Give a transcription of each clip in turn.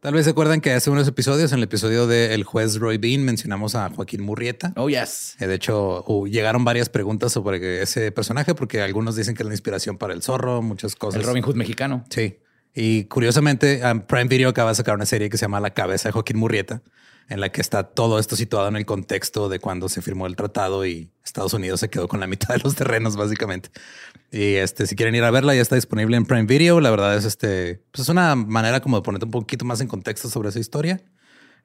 Tal vez se acuerdan que hace unos episodios, en el episodio del juez Roy Bean, mencionamos a Joaquín Murrieta. Oh, yes. Eh, De hecho, uh, llegaron varias preguntas sobre ese personaje, porque algunos dicen que es la inspiración para el zorro, muchas cosas. El Robin Hood mexicano. Sí. Y curiosamente, um, Prime Video acaba de sacar una serie que se llama La cabeza de Joaquín Murrieta, en la que está todo esto situado en el contexto de cuando se firmó el tratado y Estados Unidos se quedó con la mitad de los terrenos, básicamente. Y este, si quieren ir a verla, ya está disponible en Prime Video. La verdad es este, pues es una manera como de ponerte un poquito más en contexto sobre esa historia.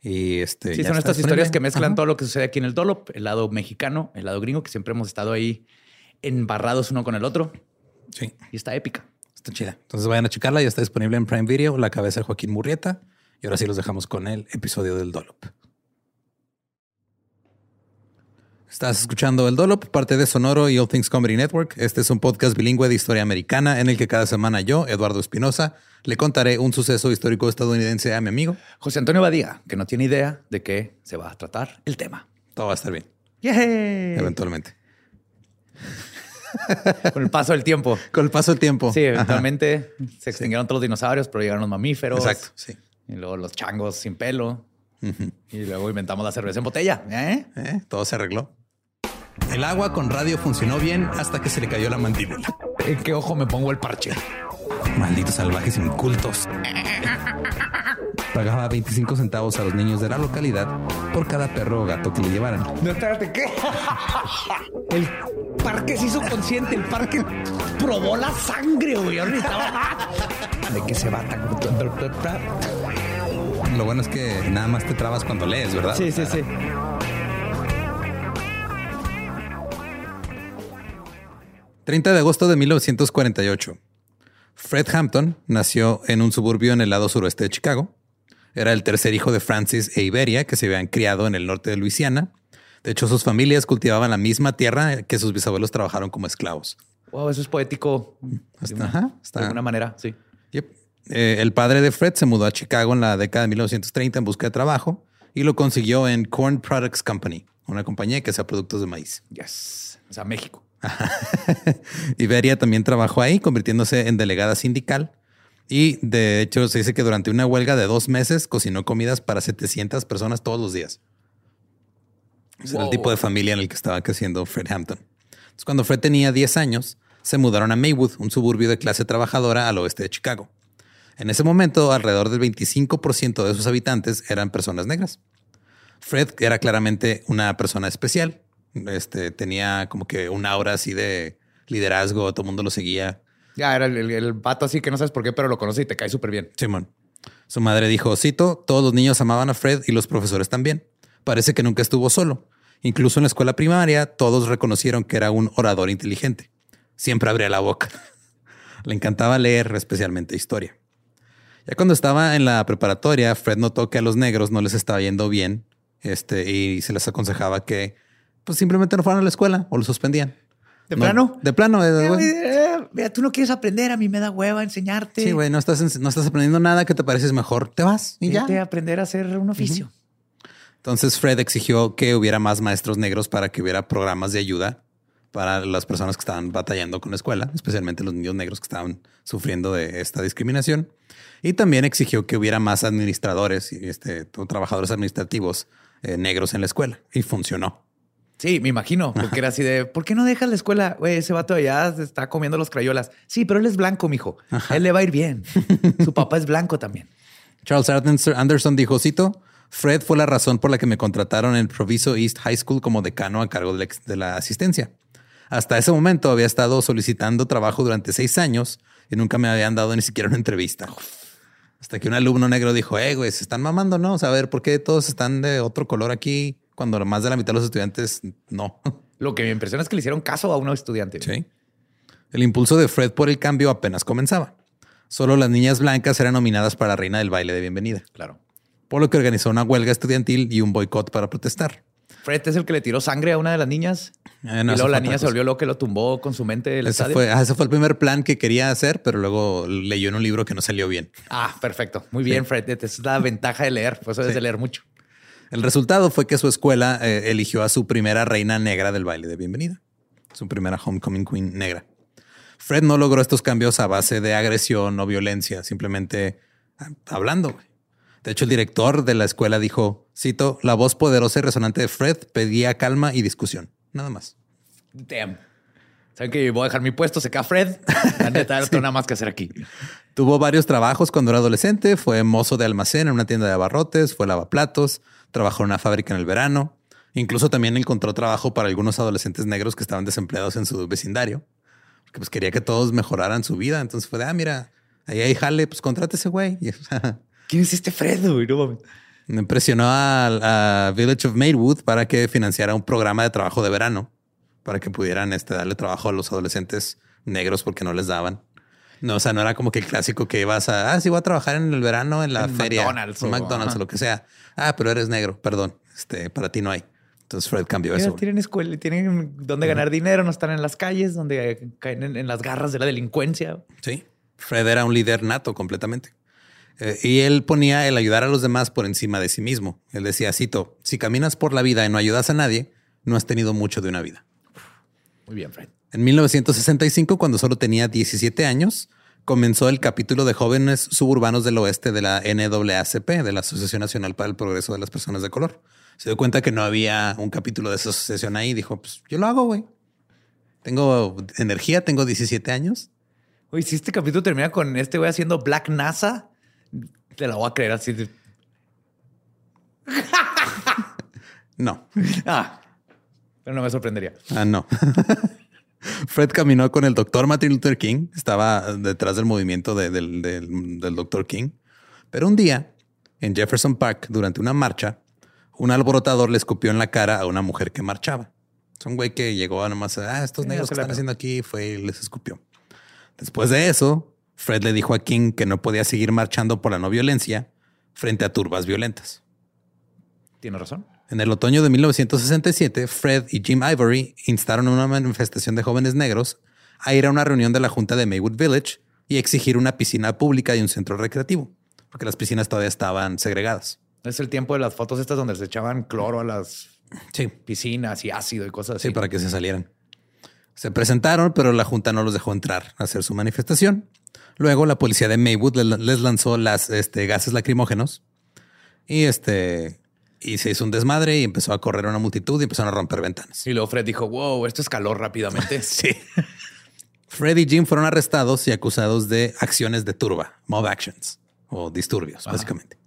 Y este, Sí, son estas disponible. historias que mezclan Ajá. todo lo que sucede aquí en el Dolop, el lado mexicano, el lado gringo, que siempre hemos estado ahí embarrados uno con el otro. Sí, Y está épica. está chida. Entonces vayan a checarla. Ya está disponible en Prime Video, La cabeza de Joaquín Murrieta. Y ahora sí los dejamos con el episodio del Dolop. Estás escuchando El Dolop, parte de Sonoro y All Things Comedy Network. Este es un podcast bilingüe de historia americana en el que cada semana yo, Eduardo Espinosa, le contaré un suceso histórico estadounidense a mi amigo. José Antonio Badía, que no tiene idea de qué se va a tratar el tema. Todo va a estar bien, ¡Yay! eventualmente. Con el paso del tiempo. Con el paso del tiempo. Sí, Ajá. eventualmente se extinguieron todos los dinosaurios, pero llegaron los mamíferos. Exacto, sí. Y luego los changos sin pelo. Y luego inventamos la cerveza en botella. ¿eh? ¿Eh? Todo se arregló. El agua con radio funcionó bien hasta que se le cayó la mandíbula. ¿En qué ojo me pongo el parche? Malditos salvajes incultos. Pagaba 25 centavos a los niños de la localidad por cada perro o gato que le llevaran. No, espérate, ¿qué? El parque se hizo consciente, el parque probó la sangre, güey. Necesitaba- ¿De qué se va tan? Lo bueno es que nada más te trabas cuando lees, ¿verdad? Sí, sí, sí. — 30 de agosto de 1948. Fred Hampton nació en un suburbio en el lado suroeste de Chicago. Era el tercer hijo de Francis e Iberia, que se habían criado en el norte de Luisiana. De hecho, sus familias cultivaban la misma tierra que sus bisabuelos trabajaron como esclavos. Wow, eso es poético. De Está- una, ajá, está- de alguna manera, sí. Eh, el padre de Fred se mudó a Chicago en la década de 1930 en busca de trabajo y lo consiguió en Corn Products Company, una compañía que hacía productos de maíz. Yes. O sea, México. Iberia también trabajó ahí, convirtiéndose en delegada sindical. Y de hecho, se dice que durante una huelga de dos meses cocinó comidas para 700 personas todos los días. Ese era el tipo de familia en el que estaba creciendo Fred Hampton. Entonces, cuando Fred tenía 10 años, se mudaron a Maywood, un suburbio de clase trabajadora al oeste de Chicago. En ese momento, alrededor del 25% de sus habitantes eran personas negras. Fred era claramente una persona especial. Este, tenía como que un aura así de liderazgo, todo el mundo lo seguía. Ya era el, el, el vato así que no sabes por qué, pero lo conoce y te cae súper bien. Simón. Su madre dijo, cito, todos los niños amaban a Fred y los profesores también. Parece que nunca estuvo solo. Incluso en la escuela primaria, todos reconocieron que era un orador inteligente. Siempre abría la boca. Le encantaba leer, especialmente historia. Ya cuando estaba en la preparatoria, Fred notó que a los negros no les estaba yendo bien este, y se les aconsejaba que pues simplemente no fueran a la escuela o lo suspendían. ¿De No, plano? De plano. eh. Eh, Mira, tú no quieres aprender, a mí me da hueva enseñarte. Sí, güey, no estás, no estás aprendiendo nada que te pareces mejor. Te vas y ya. Vete a aprender a hacer un oficio. Entonces Fred exigió que hubiera más maestros negros para que hubiera programas de ayuda para las personas que estaban batallando con la escuela, especialmente los niños negros que estaban sufriendo de esta discriminación. Y también exigió que hubiera más administradores y este, trabajadores administrativos eh, negros en la escuela. Y funcionó. Sí, me imagino, porque era así de, ¿por qué no dejas la escuela? Güey, ese vato allá se está comiendo los crayolas. Sí, pero él es blanco, mijo. A él le va a ir bien. Su papá es blanco también. Charles Anderson- dijo, cito, Fred fue la razón por la que me contrataron en Proviso East High School como decano a cargo de la, ex- de la asistencia. Hasta ese momento había estado solicitando trabajo durante seis años y nunca me habían dado ni siquiera una entrevista. Hasta que un alumno negro dijo, eh, güey, se están mamando, ¿no? O sea, a ver, ¿por qué todos están de otro color aquí cuando más de la mitad de los estudiantes no? Lo que me impresiona es que le hicieron caso a un estudiante. Sí. El impulso de Fred por el cambio apenas comenzaba. Solo las niñas blancas eran nominadas para la reina del baile de bienvenida. Claro. por lo que organizó una huelga estudiantil y un boicot para protestar. Fred es el que le tiró sangre a una de las niñas. Eh, no, y luego la niña se volvió loca y lo tumbó con su mente del Ese estadio. fue, ah, ese fue el primer plan que quería hacer, pero luego leyó en un libro que no salió bien. Ah, perfecto. Muy bien, Fred. Esa es la ventaja de leer. Por eso es de leer mucho. El resultado fue que su escuela eh, eligió a su primera reina negra del baile de bienvenida, su primera homecoming queen negra. Fred no logró estos cambios a base de agresión o violencia, simplemente ah, hablando. De hecho, el director de la escuela dijo, cito, la voz poderosa y resonante de Fred pedía calma y discusión. Nada más. Damn. ¿Saben que voy a dejar mi puesto? Se queda Fred. La neta, no tengo nada más que hacer aquí. Tuvo varios trabajos cuando era adolescente. Fue mozo de almacén en una tienda de abarrotes, fue lavaplatos, trabajó en una fábrica en el verano. Incluso también encontró trabajo para algunos adolescentes negros que estaban desempleados en su vecindario. Porque pues quería que todos mejoraran su vida. Entonces fue de, ah, mira, ahí hay jale, pues contrate ese güey. ¿Quién es este Fred? güey? No mames. Impresionó a, a Village of Maywood para que financiara un programa de trabajo de verano para que pudieran este, darle trabajo a los adolescentes negros porque no les daban. No, o sea, no era como que el clásico que ibas a, ah, sí, voy a trabajar en el verano en la En feria, McDonald's o- McDonald's ajá. o lo que sea. Ah, pero eres negro, perdón, este, para ti no hay. Entonces Fred cambió eso. tienen escuela, tienen donde ganar dinero, no están en las calles, donde caen en, en las garras de la delincuencia. Sí, Fred era un líder nato completamente. Eh, y él ponía el ayudar a los demás por encima de sí mismo. Él decía, cito, si caminas por la vida y no ayudas a nadie, no has tenido mucho de una vida. Muy bien, Fred. En 1965, cuando solo tenía 17 años, comenzó el capítulo de jóvenes suburbanos del oeste de la NAACP, de la Asociación Nacional para el Progreso de las Personas de Color. Se dio cuenta que no había un capítulo de esa asociación ahí. Dijo, pues yo lo hago, güey. Tengo energía, tengo 17 años. Oye, si este capítulo termina con este güey haciendo Black NASA, te la voy a creer así. de- No, Ah, pero no me sorprendería. ah, no. Fred caminó con el doctor Martin Luther King. Estaba detrás del movimiento de- del, del, del doctor King. Pero un día, en Jefferson Park, durante una marcha, un alborotador le escupió en la cara a una mujer que marchaba. Es un güey que llegó a nomás, ah, estos negros que están haciendo aquí, fue y les escupió. Después de eso, Fred le dijo a King que no podía seguir marchando por la no violencia frente a turbas violentas. Tiene razón. En el otoño de 1967, Fred y Jim Ivory instaron una manifestación de jóvenes negros a ir a una reunión de la Junta de Maywood Village y exigir una piscina pública y un centro recreativo, porque las piscinas todavía estaban segregadas. Es el tiempo de las fotos estas donde se echaban cloro a las Sí, piscinas y ácido y cosas así. sí, para que se salieran. Se presentaron, pero la Junta no los dejó entrar a hacer su manifestación. Luego la policía de Maywood le- les lanzó las este, gases lacrimógenos y este Y se hizo un desmadre y empezó a correr una multitud y empezaron a romper ventanas. Y luego Fred dijo, wow, esto escaló rápidamente. Sí. Fred y Jim fueron arrestados y acusados de acciones de turba, mob actions o disturbios, básicamente,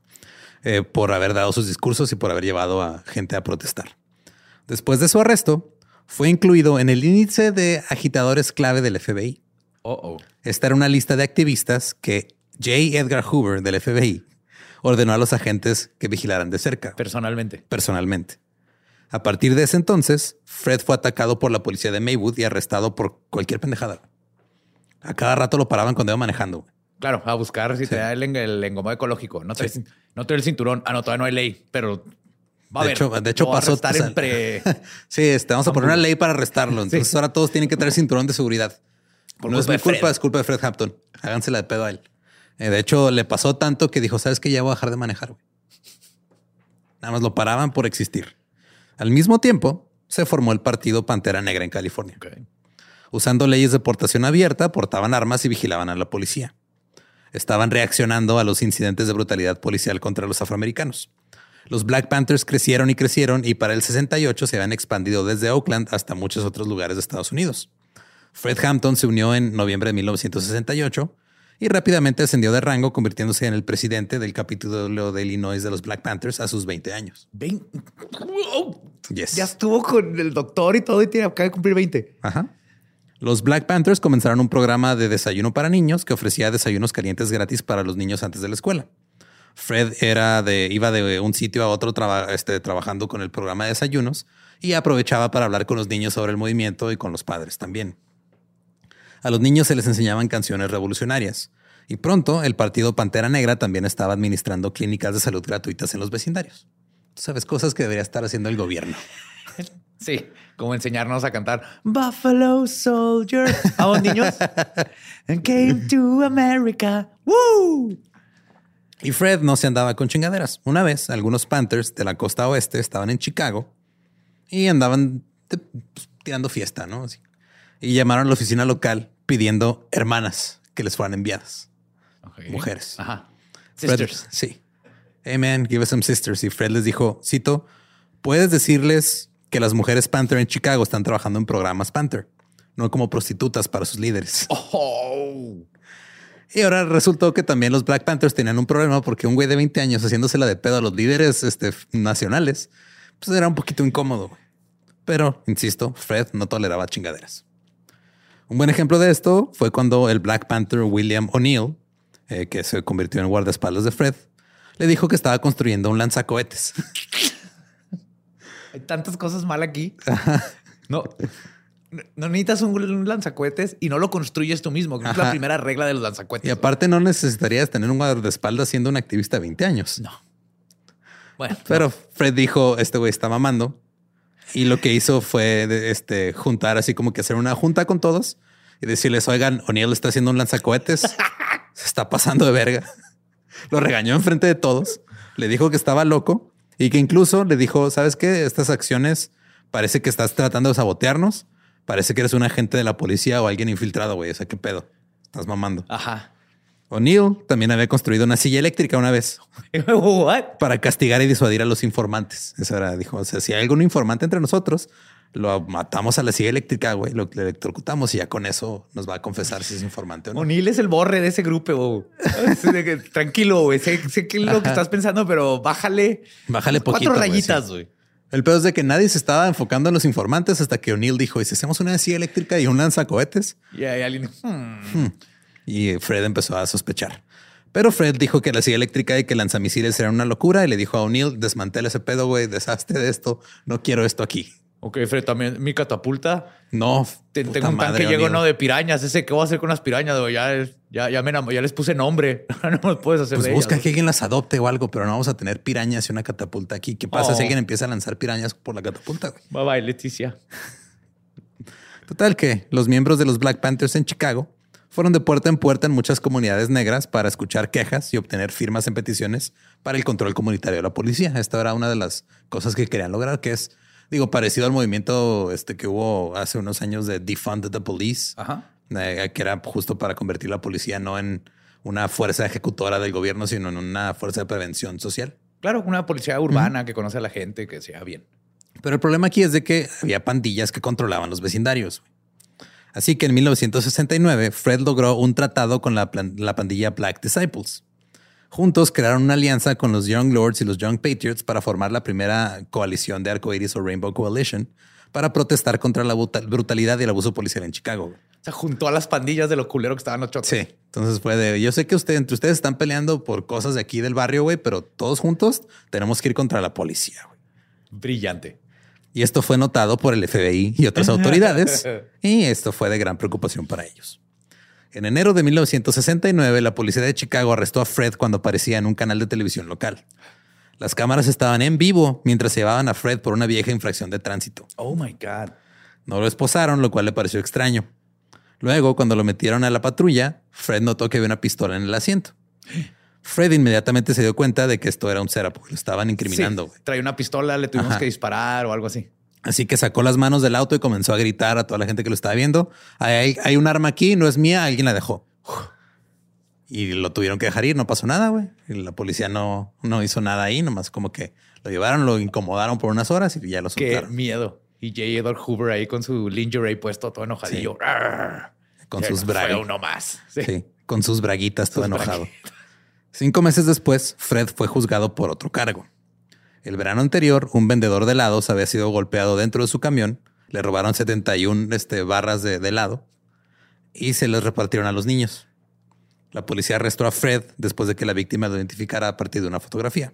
eh, por haber dado sus discursos y por haber llevado a gente a protestar. Después de su arresto, fue incluido en el índice de agitadores clave del FBI. Oh, oh. Esta era una lista de activistas que J. Edgar Hoover del FBI ordenó a los agentes que vigilaran de cerca, Personalmente. personalmente. A partir de ese entonces, Fred fue atacado por la policía de Maywood y arrestado por cualquier pendejada. A cada rato lo paraban cuando iba manejando. Claro, a buscar si te da el, el engomado ecológico. No trae, no trae el cinturón. Ah, no, todavía no hay ley, pero va De hecho, de hecho pasó. en pre- sí, este, vamos a poner una ley para arrestarlo. Entonces ahora todos tienen que traer cinturón de seguridad. Por no es mi Fred. culpa, es culpa de Fred Hampton. Hágansela de pedo a él. Eh, de hecho, le pasó tanto que dijo, ¿sabes qué? Ya voy a dejar de manejar. güey". Nada más lo paraban por existir. Al mismo tiempo, se formó el partido Pantera Negra en California. Usando leyes de portación abierta, portaban armas y vigilaban a la policía. Estaban reaccionando a los incidentes de brutalidad policial contra los afroamericanos. Los Black Panthers crecieron y crecieron y para el 68 se habían expandido desde Oakland hasta muchos otros lugares de Estados Unidos. Fred Hampton se unió en noviembre de 1968 y rápidamente ascendió de rango convirtiéndose en el presidente del capítulo de Illinois de los Black Panthers a sus 20 años. Yes. Ya estuvo con el doctor y todo y tiene, acaba de cumplir 20. Ajá. Los Black Panthers comenzaron un programa de desayuno para niños que ofrecía desayunos calientes gratis para los niños antes de la escuela. Fred era de, iba de un sitio a otro traba- este, trabajando con el programa de desayunos y aprovechaba para hablar con los niños sobre el movimiento y con los padres también. A los niños se les enseñaban canciones revolucionarias y pronto el partido Pantera Negra también estaba administrando clínicas de salud gratuitas en los vecindarios. Tú sabes cosas que debería estar haciendo el gobierno. Sí, como enseñarnos a cantar Buffalo Soldier a los niños. And came to America. Woo! Y Fred no se andaba con chingaderas. Una vez, algunos Panthers de la costa oeste estaban en Chicago y andaban de- pues, tirando fiesta, ¿no? Así. Y llamaron a la oficina local pidiendo hermanas que les fueran enviadas. Ok. Mujeres. Ajá. Fred- Sisters. sí. Hey man, give us some sisters. Y Fred les dijo, cito, puedes decirles que las mujeres Panther en Chicago están trabajando en programas Panther, no como prostitutas para sus líderes. Oh. Y ahora resultó que también los Black Panthers tenían un problema porque un güey de 20 años haciéndosela de pedo a los líderes este, nacionales, pues era un poquito incómodo. Pero, insisto, Fred no toleraba chingaderas. Un buen ejemplo de esto fue cuando el Black Panther William O'Neill, eh, que se convirtió en guardaespaldas de Fred, le dijo que estaba construyendo un lanzacohetes. Hay tantas cosas mal aquí. No. No necesitas un, un lanzacohetes y no lo construyes tú mismo. Es la primera regla de los lanzacohetes. Y aparte no necesitarías tener un guardaespaldas siendo un activista de 20 años. No. Bueno, Pero Fred dijo, este güey está mamando. Y lo que hizo fue este, juntar así como que hacer una junta con todos y decirles, oigan, O'Neill está haciendo un lanzacohetes. Se está pasando de verga. Lo regañó enfrente de todos. Le dijo que estaba loco y que incluso le dijo, ¿sabes qué? Estas acciones parece que estás tratando de sabotearnos. Parece que eres un agente de la policía o alguien infiltrado, güey. O sea, ¿qué pedo? Estás mamando. Ajá. O'Neill también había construido una silla eléctrica una vez What? para castigar y disuadir a los informantes. Eso era, dijo, o sea, si hay algún informante entre nosotros, lo matamos a la silla eléctrica, güey, lo electrocutamos y ya con eso nos va a confesar si es informante o no. O'Neill es el borre de ese grupo. güey. Tranquilo, güey. Sé, sé que es lo que estás pensando, pero bájale. Bájale poquito. Cuatro güey, rayitas, sí. El peor es de que nadie se estaba enfocando en los informantes hasta que O'Neill dijo, ¿y si hacemos una silla eléctrica y un lanzacohetes? Y alguien. hmm. Y Fred empezó a sospechar. Pero Fred dijo que la silla eléctrica y que lanzamisiles era una locura y le dijo a O'Neill, desmantela ese pedo, güey, deshazte de esto, no quiero esto aquí. Ok, Fred, también mi catapulta. No, Te- tengo un tanque lleno O'Neill. de pirañas. Ese, ¿qué voy a hacer con las pirañas? Ya, ya, ya, me ya les puse nombre. no me puedes hacer Pues de busca ellas, que alguien las adopte o algo, pero no vamos a tener pirañas y una catapulta aquí. ¿Qué pasa Oh. si alguien empieza a lanzar pirañas por la catapulta? güey. Bye bye, Leticia. Total que los miembros de los Black Panthers en Chicago fueron de puerta en puerta en muchas comunidades negras para escuchar quejas y obtener firmas en peticiones para el control comunitario de la policía. Esta era una de las cosas que querían lograr, que es, digo, parecido al movimiento este que hubo hace unos años de Defund the Police, Ajá. eh, que era justo para convertir la policía no en una fuerza ejecutora del gobierno, sino en una fuerza de prevención social. Claro, una policía urbana que conoce a la gente, que sea bien. Pero el problema aquí es de que había pandillas que controlaban los vecindarios. Así que en 1969, Fred logró un tratado con la, la pandilla Black Disciples. Juntos crearon una alianza con los Young Lords y los Young Patriots para formar la primera coalición de arcoíris o Rainbow Coalition para protestar contra la bruta- brutalidad y el abuso policial en Chicago. O sea, juntó a las pandillas de lo culero que estaban los chotos. Sí. Entonces fue de, yo sé que usted, entre ustedes están peleando por cosas de aquí del barrio, güey, pero todos juntos tenemos que ir contra la policía. güey. Brillante. Y esto fue notado por el FBI y otras autoridades, y esto fue de gran preocupación para ellos. En enero de 1969, la policía de Chicago arrestó a Fred cuando aparecía en un canal de televisión local. Las cámaras estaban en vivo mientras llevaban a Fred por una vieja infracción de tránsito. Oh my God. No lo esposaron, lo cual le pareció extraño. Luego, cuando lo metieron a la patrulla, Fred notó que había una pistola en el asiento. Fred inmediatamente se dio cuenta de que esto era un setup, lo estaban incriminando. Sí, traía una pistola, le tuvimos Ajá. que disparar o algo así. Así que sacó las manos del auto y comenzó a gritar a toda la gente que lo estaba viendo. Hay, un arma aquí, no es mía, alguien la dejó. Y lo tuvieron que dejar ir, no pasó nada, güey. La policía no, no hizo nada ahí, nomás como que lo llevaron, lo incomodaron por unas horas y ya lo Qué soltaron. miedo. Y J. Edward Hoover ahí con su lingerie puesto todo enojadillo. Arr. Con Ya sus bragas. uno más. Sí. Sí, con sus braguitas todo Sus enojado. Cinco meses después, Fred fue juzgado por otro cargo. El verano anterior, un vendedor de helados había sido golpeado dentro de su camión. Le robaron 71 este, barras de, de helado y se les repartieron a los niños. La policía arrestó a Fred después de que la víctima lo identificara a partir de una fotografía.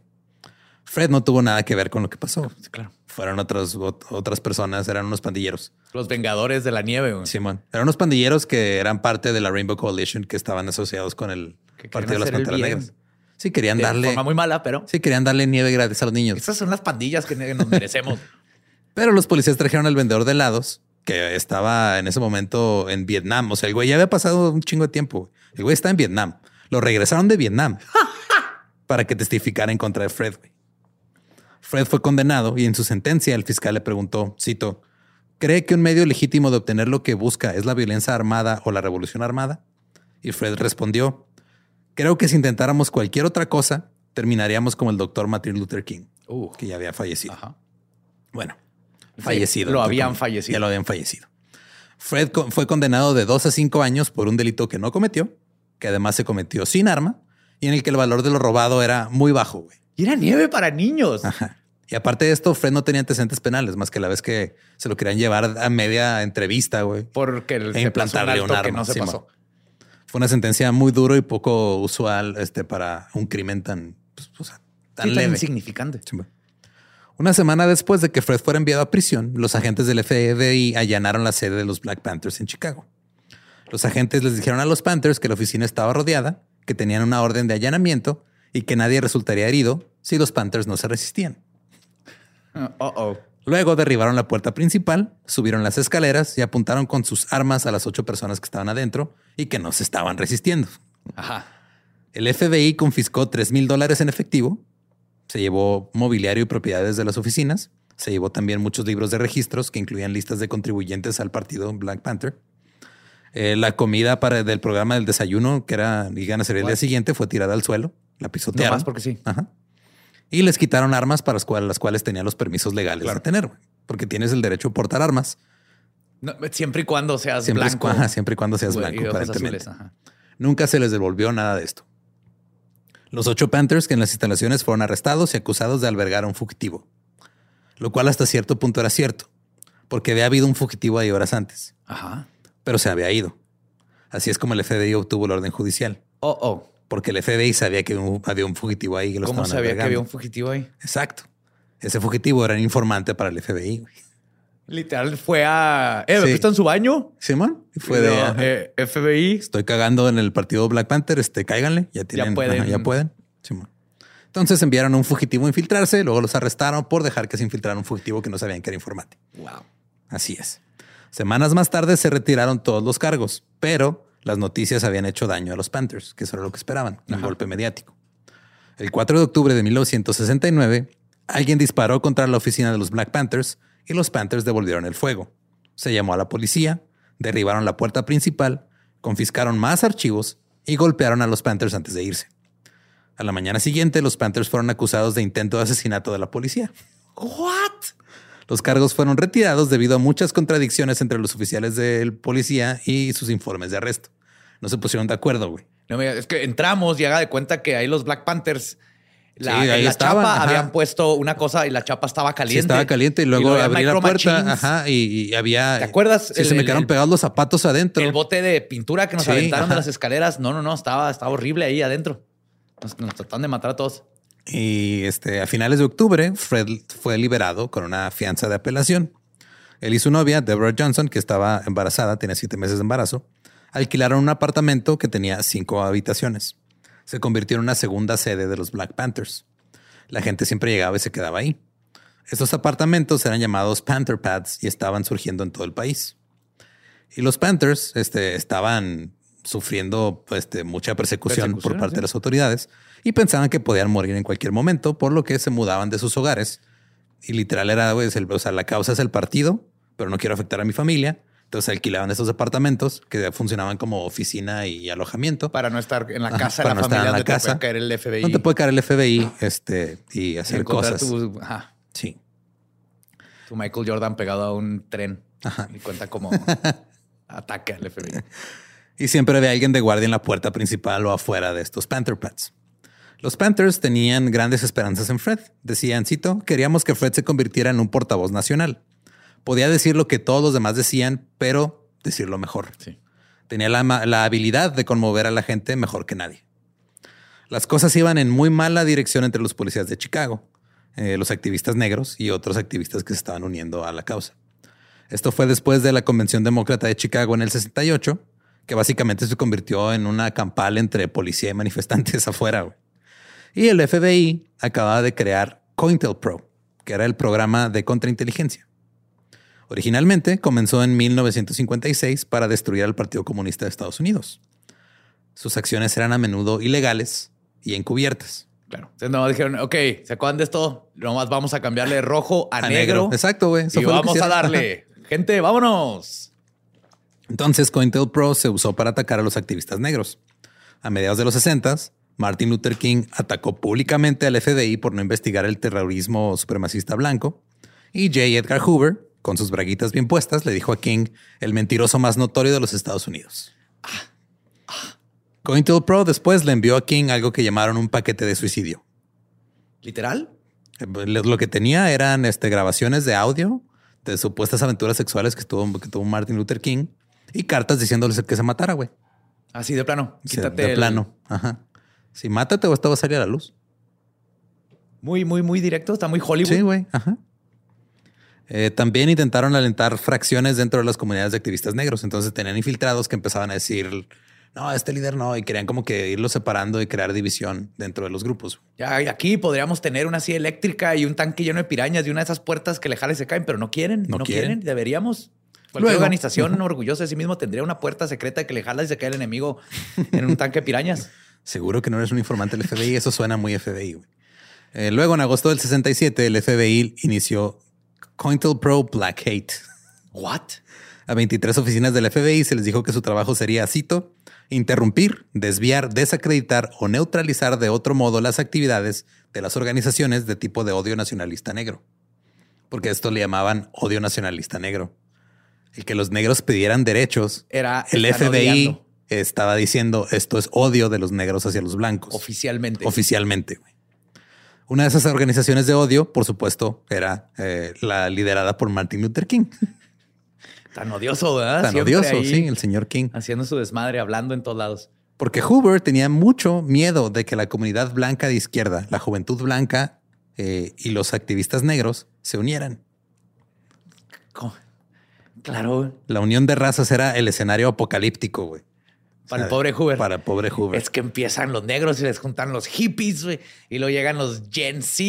Fred no tuvo nada que ver con lo que pasó. Claro. Fueron otras, ot- otras personas, eran unos pandilleros. Los Vengadores de la Nieve. güey. Simón. Eran unos pandilleros que eran parte de la Rainbow Coalition que estaban asociados con el Que Partido de las Panteras. Negras. Sí, querían De darle. forma muy mala, pero Sí, querían darle nieve gratis a los niños. estas son las pandillas que nos merecemos. Pero los policías trajeron al vendedor de helados que estaba en ese momento en Vietnam. O sea, el güey ya había pasado un chingo de tiempo. El güey está en Vietnam. Lo regresaron de Vietnam para que testificara en contra de Fred. güey. Fred fue condenado y en su sentencia el fiscal le preguntó, cito, ¿cree que un medio legítimo de obtener lo que busca es la violencia armada o la revolución armada? Y Fred respondió, creo que si intentáramos cualquier otra cosa, terminaríamos como el doctor Martin Luther King, Uh, que ya había fallecido. ajá. Bueno, Sí, fallecido. lo habían fallecido. Ya lo habían fallecido. Fred fue condenado de dos a cinco años por un delito que no cometió, que además se cometió sin arma y en el que el valor de lo robado era muy bajo. güey. Y era nieve para niños. Ajá. Y aparte de esto, Fred no tenía antecedentes penales más que la vez que se lo querían llevar a media entrevista, güey. Porque el, E se implantarle pasó un un alto que arma, no se pasó. Fue una sentencia muy duro y poco usual este, para un crimen tan, pues, o sea, tan Sí, tan leve. insignificante. Sí, bueno. Una semana después de que Fred fuera enviado a prisión, los agentes del FBI allanaron la sede de los Black Panthers en Chicago. Los agentes les dijeron a los Panthers que la oficina estaba rodeada, que tenían una orden de allanamiento y que nadie resultaría herido si los Panthers no se resistían. Uh oh. Luego derribaron la puerta principal, subieron las escaleras y apuntaron con sus armas a las ocho personas que estaban adentro y que no se estaban resistiendo. Ajá. El FBI confiscó 3 mil dólares en efectivo, se llevó mobiliario y propiedades de las oficinas, se llevó también muchos libros de registros que incluían listas de contribuyentes al partido Black Panther. Eh, la comida para del programa del desayuno, que era iban a ser el día siguiente, fue tirada al suelo, la No pisotearon. más porque sí. Ajá. Y les quitaron armas para las cuales, las cuales tenían los permisos legales Claro. de tener, porque tienes el derecho a portar armas No, siempre y cuando seas siempre, blanco. siempre y cuando seas blanco, aparentemente. azules. Nunca se les devolvió nada de esto. Los ocho Panthers que en las instalaciones fueron arrestados y acusados de albergar a un fugitivo, lo cual hasta cierto punto era cierto, porque había habido un fugitivo ahí horas antes, Ajá. pero se había ido. Así es como el FBI obtuvo la orden judicial, Oh, oh. Porque el FBI sabía que un- había un fugitivo ahí. Que lo ¿Cómo sabía que había un fugitivo ahí? Exacto. Ese fugitivo era un informante para el FBI. güey. Literal fue a. Eh, ¿me Sí. prestan su baño? Simón fue de eh, FBI. estoy cagando en el partido Black Panther, este cáiganle, ya tienen, pueden. ajá, ya pueden. Simón. Entonces enviaron a un fugitivo a infiltrarse, luego los arrestaron por dejar que se infiltrara un fugitivo que no sabían que era informante. Wow. Así es. Semanas más tarde se retiraron todos los cargos, pero las noticias habían hecho daño a los Panthers, que eso era lo que esperaban, un Ajá. golpe mediático. El 4 de octubre de 1969, alguien disparó contra la oficina de los Black Panthers y los Panthers devolvieron el fuego. Se llamó a la policía, derribaron la puerta principal, confiscaron más archivos y golpearon a los Panthers antes de irse. A la mañana siguiente, los Panthers fueron acusados de intento de asesinato de la policía. What? Los cargos fueron retirados debido a muchas contradicciones entre los oficiales del policía y sus informes de arresto. No se pusieron de acuerdo, güey. No, es que entramos y haga de cuenta que ahí los Black Panthers. La, Sí, ahí chapa ajá. habían puesto una cosa y la chapa estaba Sí, caliente. estaba caliente y luego había abrí la puerta ajá, y, y había. ¿Te acuerdas? Sí, El- se me quedaron el- pegados los zapatos adentro. El bote de pintura que nos Sí, aventaron de las escaleras. No, no, no, estaba, estaba horrible ahí adentro. Nos, nos trataron de matar a todos. Y este, a finales de octubre, Fred fue liberado con una fianza de apelación. Él y su novia, Deborah Johnson, que estaba embarazada, tenía siete meses de embarazo, alquilaron un apartamento que tenía cinco habitaciones. Se convirtió en una segunda sede de los Black Panthers. La gente siempre llegaba y se quedaba ahí. Estos apartamentos eran llamados Panther Pads y estaban surgiendo en todo el país. Y los Panthers este, estaban sufriendo pues, este, mucha persecución, por parte sí. de las autoridades y pensaban que podían morir en cualquier momento, por lo que se mudaban de sus hogares. Y literal era, pues, el- o sea, la causa es el partido, pero no quiero afectar a mi familia. Entonces alquilaban estos departamentos que funcionaban como oficina y alojamiento. Para no estar en la Ajá, casa de para la no estar familia en la te casa. puede caer el FBI. No te puede caer el FBI este, y hacer cosas. Tu, ajá, Sí. tu Michael Jordan pegado a un tren. Ajá. Y cuenta como ataque al FBI. Y siempre había alguien de guardia en la puerta principal o afuera de estos Panther Pads. Los Panthers tenían grandes esperanzas en Fred. Decían, cito, queríamos que Fred se convirtiera en un portavoz nacional. Podía decir lo que todos los demás decían, pero decirlo mejor. Sí. Tenía la habilidad de conmover a la gente mejor que nadie. Las cosas iban en muy mala dirección entre los policías de Chicago, eh, los activistas negros y otros activistas que se estaban uniendo a la causa. Esto fue después de la Convención Demócrata de Chicago en el 68, que básicamente se convirtió en una campal entre policía y manifestantes afuera. güey. Y el FBI acababa de crear COINTELPRO, que era el programa de contrainteligencia. Originalmente comenzó en 1956 para destruir al Partido Comunista de Estados Unidos. Sus acciones eran a menudo ilegales y encubiertas. Claro. Entonces nomás dijeron, ok, ¿se acuerdan de esto? Nomás vamos a cambiarle de rojo a, negro. Exacto, güey. Y vamos a darle. Gente, vámonos. Entonces, COINTELPRO se usó para atacar a los activistas negros. A mediados de los 60, Martin Luther King atacó públicamente al FBI por no investigar el terrorismo supremacista blanco. Y J. Edgar Hoover, con sus braguitas bien puestas, le dijo a King el mentiroso más notorio de los Estados Unidos. COINTELPRO después le envió a King algo que llamaron un paquete de suicidio. ¿Literal? Eh, Lo que tenía eran este, grabaciones de audio de supuestas aventuras sexuales que tuvo, que tuvo Martin Luther King y cartas diciéndoles que se matara, güey. Así de plano. Quítate de el- plano. Ajá. Si mátate o esto va a salir a la luz. Muy, muy, muy directo. Está muy Hollywood. Sí, güey. Ajá. Eh, también intentaron alentar fracciones dentro de las comunidades de activistas negros. Entonces tenían infiltrados que empezaban a decir, no, este líder no, y querían como que irlos separando y crear división dentro de los grupos. Ya y aquí podríamos tener una silla eléctrica y un tanque lleno de pirañas y una de esas puertas que le jala y se caen, pero no quieren. No No, quieren. quieren. Deberíamos. Cualquier Luego. organización orgullosa de sí mismo tendría una puerta secreta que le jala y se cae el enemigo en un tanque de pirañas. Seguro que no eres un informante del FBI. Eso suena muy FBI. güey. Eh, luego, en agosto del 67, el FBI inició COINTELPRO Black Hate. What? A 23 oficinas del FBI se les dijo que su trabajo sería, cito, interrumpir, desviar, desacreditar o neutralizar de otro modo las actividades de las organizaciones de tipo de odio nacionalista negro. Porque esto le llamaban odio nacionalista negro. El que los negros pidieran derechos, Era el FBI odiando estaba diciendo esto es odio de los negros hacia los blancos. oficialmente. Oficialmente. güey. Una de esas organizaciones de odio, por supuesto, era eh, la liderada por Martin Luther King. Tan odioso, ¿verdad? Tan Siempre odioso, sí, el señor King. Haciendo su desmadre, hablando en todos lados. Porque Hoover tenía mucho miedo de que la comunidad blanca de izquierda, la juventud blanca eh, y los activistas negros se unieran. ¿Cómo? Claro. La unión de razas era el escenario apocalíptico, güey. Para O el pobre Hoover. Para el pobre Hoover. Es que empiezan los negros y les juntan los hippies, güey. Y luego llegan los Gen Z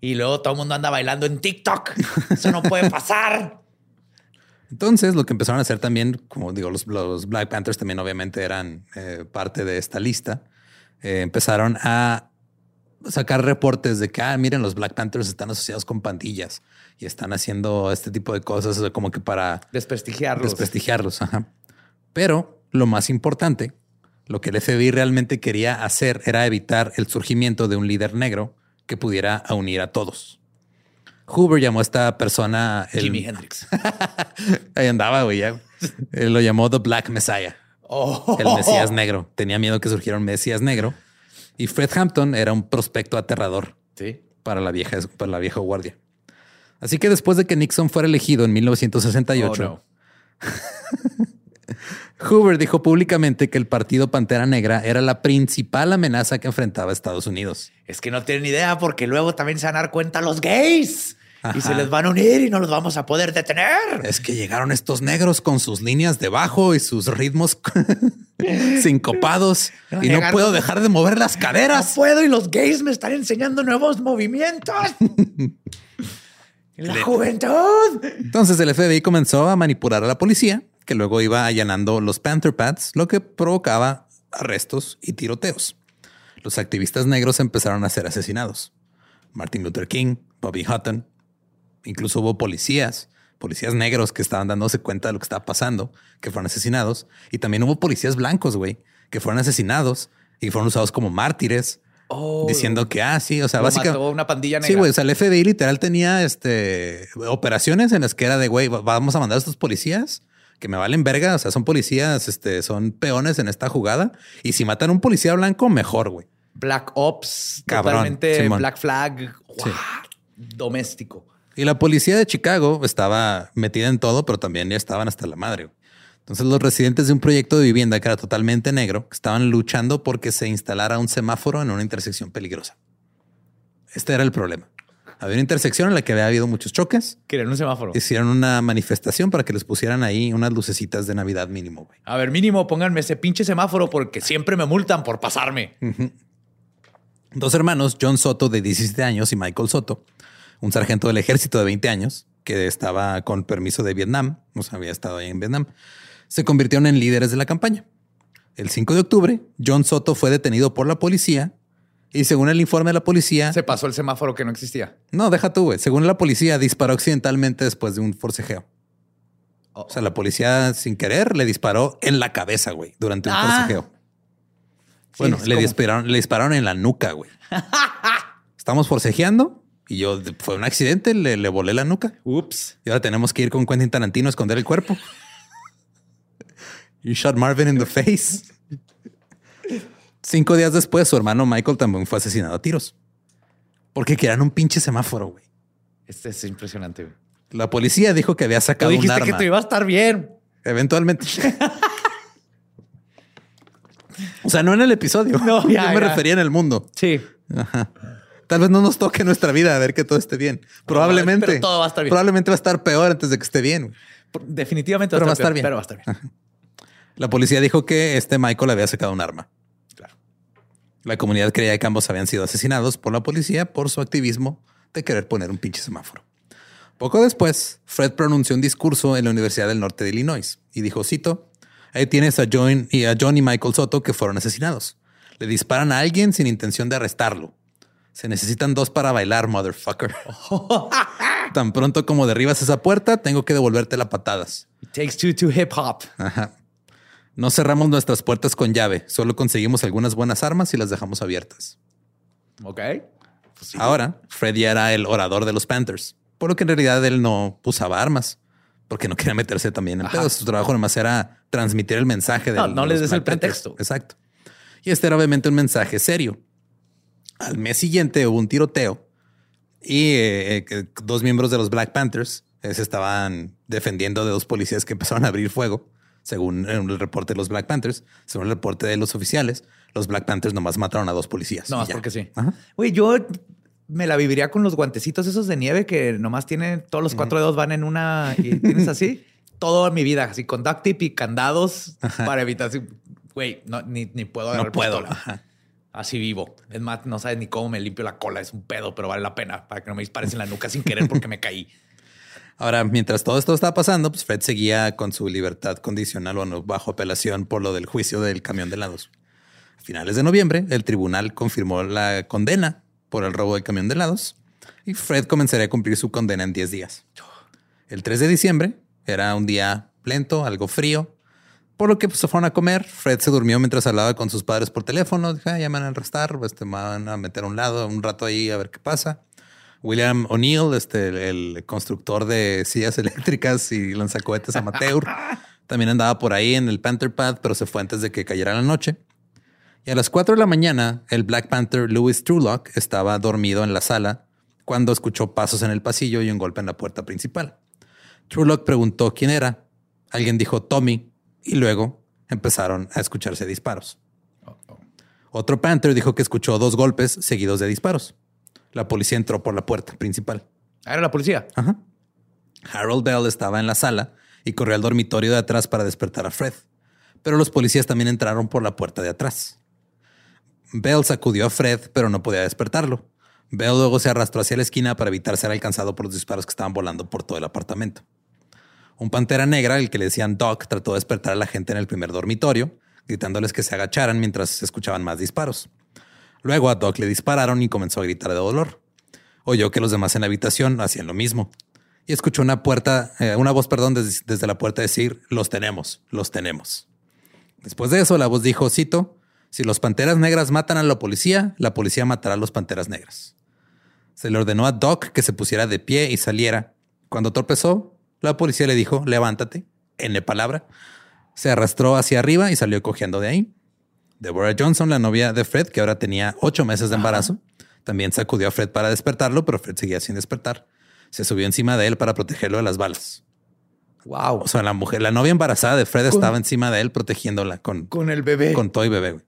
y luego todo el mundo anda bailando en TikTok. Eso no puede pasar. Entonces, lo que empezaron a hacer también, como digo, los, los Black Panthers también obviamente eran eh, parte de esta lista. Eh, empezaron a sacar reportes de que, ah, miren, los Black Panthers están asociados con pandillas y están haciendo este tipo de cosas o sea, como que para Desprestigiarlos. desprestigiarlos. ajá. Pero lo más importante, Lo que el FBI realmente quería hacer era evitar el surgimiento de un líder negro que pudiera unir a todos. Hoover llamó a esta persona el- Jimi Hendrix. Ahí andaba, güey. ya. Él lo llamó The Black Messiah, Oh. el Mesías negro. Tenía miedo que surgiera un Mesías negro. Y Fred Hampton era un prospecto aterrador Sí. para la vieja, para la vieja guardia. Así que después de que Nixon fuera elegido en 1968, Oh, no. Hoover dijo públicamente que el partido Pantera Negra era la principal amenaza que enfrentaba a Estados Unidos. Es que no tienen idea porque luego también se van a dar cuenta los gays Ajá. y se les van a unir y no los vamos a poder detener. Es que llegaron estos negros con sus líneas de bajo y sus ritmos sincopados y no puedo dejar de mover las No caderas. puedo y los gays me están enseñando nuevos movimientos. La juventud. Entonces el FBI comenzó a manipular a la policía, que luego iba allanando los Panther Pads, lo que provocaba arrestos y tiroteos. Los activistas negros empezaron a ser asesinados. Martin Luther King, Bobby Hutton, incluso hubo policías, policías negros que estaban dándose cuenta de lo que estaba pasando, que fueron asesinados. Y también hubo policías blancos, güey, que fueron asesinados y fueron usados como mártires, Oh, diciendo que, ah, sí, o sea, básicamente... una pandilla negra. Sí, güey. O sea, el FBI literal tenía este operaciones en las que era de güey, va- vamos a mandar a estos policías que me valen verga. O sea, son policías, este, son peones en esta jugada. Y si matan a un policía blanco, mejor, güey. Black Ops, Cabrón, totalmente Simón. Black Flag, Sí. ¡guau! doméstico. Y la policía de Chicago estaba metida en todo, pero también ya estaban hasta la madre. Entonces los residentes de un proyecto de vivienda que era totalmente negro estaban luchando porque se instalara un semáforo en una intersección peligrosa. Este era el problema. Había una intersección en la que había habido muchos choques. Querían un semáforo. Hicieron una manifestación para que les pusieran ahí unas lucecitas de Navidad mínimo, güey. A ver, mínimo pónganme ese pinche semáforo porque siempre me multan por pasarme. Dos hermanos, John Soto de 17 años y Michael Soto, un sargento del ejército de 20 años que estaba con permiso de Vietnam, o sea, había estado ahí en Vietnam, se convirtieron en líderes de la campaña. El 5 de octubre, John Soto fue detenido por la policía y según el informe de la policía, Se pasó el semáforo que no existía. no, deja tú, güey, según la policía disparó accidentalmente después de un forcejeo. Oh. O sea, la policía sin querer le disparó en la cabeza, güey, durante un Ah. forcejeo. Bueno, le, como- dispararon, le dispararon en la nuca, güey. Estamos forcejeando y yo, fue un accidente, le, le volé la nuca. Ups. Y ahora tenemos que ir con Quentin Tarantino a esconder el cuerpo. You shot Marvin in the face. Cinco días después, su hermano Michael también fue asesinado a tiros. Porque querían un pinche semáforo, güey. Este es impresionante. güey. La policía dijo que había Tú sacado un dijiste arma. que te iba a estar bien. Eventualmente. o sea, no en el episodio. No, ya, Yo me ya. refería en el mundo. Sí. Ajá. Tal vez no nos toque nuestra vida a ver que todo esté bien. Probablemente. pero todo va a estar bien. Probablemente va a estar peor antes de que esté bien. Definitivamente Pero va a estar peor, bien. Pero va a estar bien. La policía dijo que este Michael había sacado un arma. Claro. La comunidad creía que ambos habían sido asesinados por la policía por su activismo de querer poner un pinche semáforo. Poco después, Fred pronunció un discurso en la Universidad del Norte de Illinois y dijo, cito, ahí tienes a John y a John y Michael Soto que fueron asesinados. Le disparan a alguien sin intención de arrestarlo. Se necesitan dos para bailar, motherfucker. Tan pronto como derribas esa puerta, tengo que devolverte a patadas. It takes two to hip hop. Ajá. No cerramos nuestras puertas con llave, solo conseguimos algunas buenas armas y las dejamos abiertas. Ok. Pues sí. Ahora, Fred ya era el orador de los Panthers, por lo que en realidad él no usaba armas, porque no quería meterse también en Ajá. pedos. Su trabajo nomás era transmitir el mensaje. No, del- no de les des el pretexto. Exacto. Y este era obviamente un mensaje serio. Al mes siguiente hubo un tiroteo y eh, eh, dos miembros de los Black Panthers eh, se estaban defendiendo de dos policías que empezaron a abrir fuego. Según el reporte de los Black Panthers, según el reporte de los oficiales, los Black Panthers nomás mataron a dos policías. No más porque sí. Güey, yo me la viviría con los guantecitos esos de nieve que nomás tienen, todos los cuatro dedos van en una y tienes así. Todo en mi vida, así con duct tape y candados para evitar así. Güey, no, ni, ni puedo No puedo. pistola. Ajá. Así vivo. Es más, no sabes ni cómo me limpio la cola. Es un pedo, pero vale la pena para que no me dispares en la nuca sin querer porque me caí. Ahora, mientras todo esto estaba pasando, pues Fred seguía con su libertad condicional o no, bajo apelación por lo del juicio del camión de helados. A finales de noviembre, el tribunal confirmó la condena por el robo del camión de helados y Fred comenzaría a cumplir su condena en 10 días. El 3 de diciembre era un día lento, algo frío, Por lo que pues, se fueron a comer. Fred se durmió mientras hablaba con sus padres por teléfono. Dije, ah, ya me van a arrestar, este, me van a meter a un lado un rato ahí a ver qué pasa. William O'Neill, este, el constructor de sillas eléctricas y lanzacohetes amateur, también andaba por ahí en el Panther Pad, pero se fue antes de que cayera la noche. Y a las 4 de la mañana, el Black Panther Louis Trulock estaba dormido en la sala cuando escuchó pasos en el pasillo y un golpe en la puerta principal. Trulock preguntó quién era. Alguien dijo Tommy y luego empezaron a escucharse disparos. Otro Panther dijo que escuchó dos golpes seguidos de disparos. La policía entró por la puerta principal. Ah, era la policía. Ajá. Harold Bell estaba en la sala y corrió al dormitorio de atrás para despertar a Fred. Pero los policías también entraron por la puerta de atrás. Bell sacudió a Fred, pero no podía despertarlo. Bell luego se arrastró hacia la esquina para evitar ser alcanzado por los disparos que estaban volando por todo el apartamento. Un pantera negra, el que le decían Doc, trató de despertar a la gente en el primer dormitorio, gritándoles que se agacharan mientras se escuchaban más disparos. Luego a Doc le dispararon y comenzó a gritar de dolor. Oyó que los demás en la habitación hacían lo mismo. Y escuchó una puerta, eh, una voz, perdón, desde, la puerta decir, los tenemos, los tenemos. Después de eso, la voz dijo, cito, si los panteras negras matan a la policía, la policía matará a los panteras negras. Se le ordenó a Doc que se pusiera de pie y saliera. Cuando tropezó, la policía le dijo, levántate, N palabra. Se arrastró hacia arriba y salió cojeando de ahí. Deborah Johnson, la novia de Fred, que ahora tenía ocho meses de embarazo, también sacudió a Fred para despertarlo, pero Fred seguía sin despertar. Se subió encima de él para protegerlo de las balas. Wow. O sea, la mujer, la novia embarazada de Fred estaba encima de él protegiéndola con, Con el bebé. con todo y bebé. güey.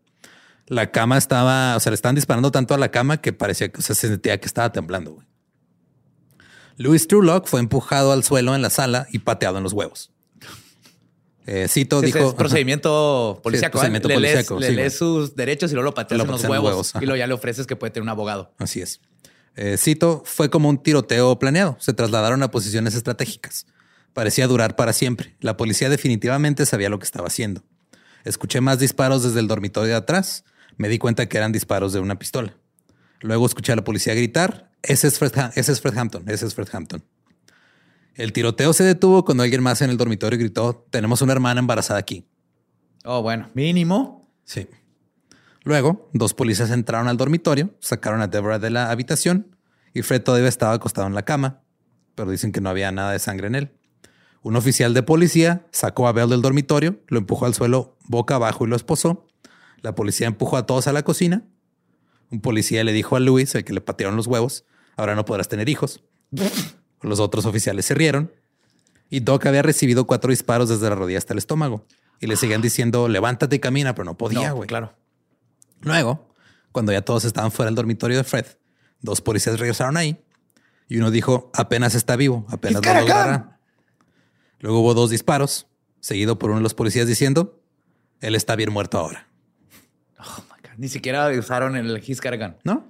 La cama estaba, o sea, le estaban disparando tanto a la cama que parecía que o sea, se sentía que estaba temblando. güey. Louis Trulock fue empujado al suelo en la sala y pateado en los huevos. Eh, Cito Ese dijo es procedimiento policíaco. Sí, procedimiento ¿eh? le lees, le sí, lees sus derechos y luego lo pateas Lo en los huevos. huevos, y luego ya le ofreces que puede tener un abogado. Así es. Eh, cito, fue como un tiroteo planeado. Se trasladaron a posiciones estratégicas. Parecía durar para siempre. La policía definitivamente sabía lo que estaba haciendo. Escuché más disparos desde el dormitorio de atrás. Me di cuenta que eran disparos de una pistola. Luego escuché a la policía gritar, ese es Fred, ese es Fred Hampton, ese es Fred Hampton. El tiroteo se detuvo cuando alguien más en el dormitorio gritó, tenemos una hermana embarazada aquí. Oh, bueno, mínimo. Sí. Luego, dos policías entraron al dormitorio, sacaron a Deborah de la habitación y Fred todavía estaba acostado en la cama, pero dicen que no había nada de sangre en él. Un oficial de policía sacó a Bell del dormitorio, lo empujó al suelo boca abajo y lo esposó. La policía empujó a todos a la cocina. Un policía le dijo a Luis, el que le patearon los huevos, ahora no podrás tener hijos. Los otros oficiales se rieron y Doc había recibido cuatro disparos desde la rodilla hasta el estómago y le seguían diciendo levántate y camina, pero no podía, No, güey. claro. Luego, cuando ya todos estaban fuera del dormitorio de Fred, dos policías regresaron ahí y uno dijo apenas está vivo, apenas lo logrará. Luego hubo dos disparos, seguido por uno de los policías diciendo él está bien muerto ahora. Oh my God. Ni siquiera usaron el His Cargan. ¿No?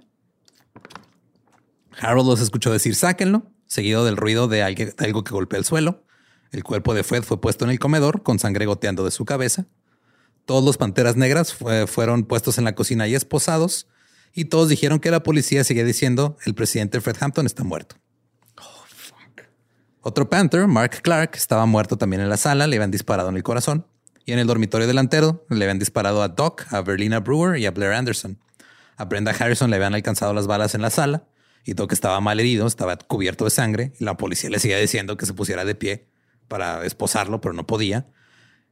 Harold los escuchó decir sáquenlo, seguido del ruido de algo, que golpea el suelo. El cuerpo de Fred fue puesto en el comedor con sangre goteando de su cabeza. Todos los panteras negras fue- fueron puestos en la cocina y esposados. Y todos dijeron que la policía seguía diciendo el presidente Fred Hampton está muerto. Otro Panther, Mark Clark, estaba muerto también en la sala, le habían disparado en el corazón. Y en el dormitorio delantero le habían disparado a Doc, a Berlina Brewer y a Blair Anderson. A Brenda Harrison le habían alcanzado las balas en la sala y Doc estaba mal herido, estaba cubierto de sangre y la policía le seguía diciendo que se pusiera de pie para esposarlo, pero no podía.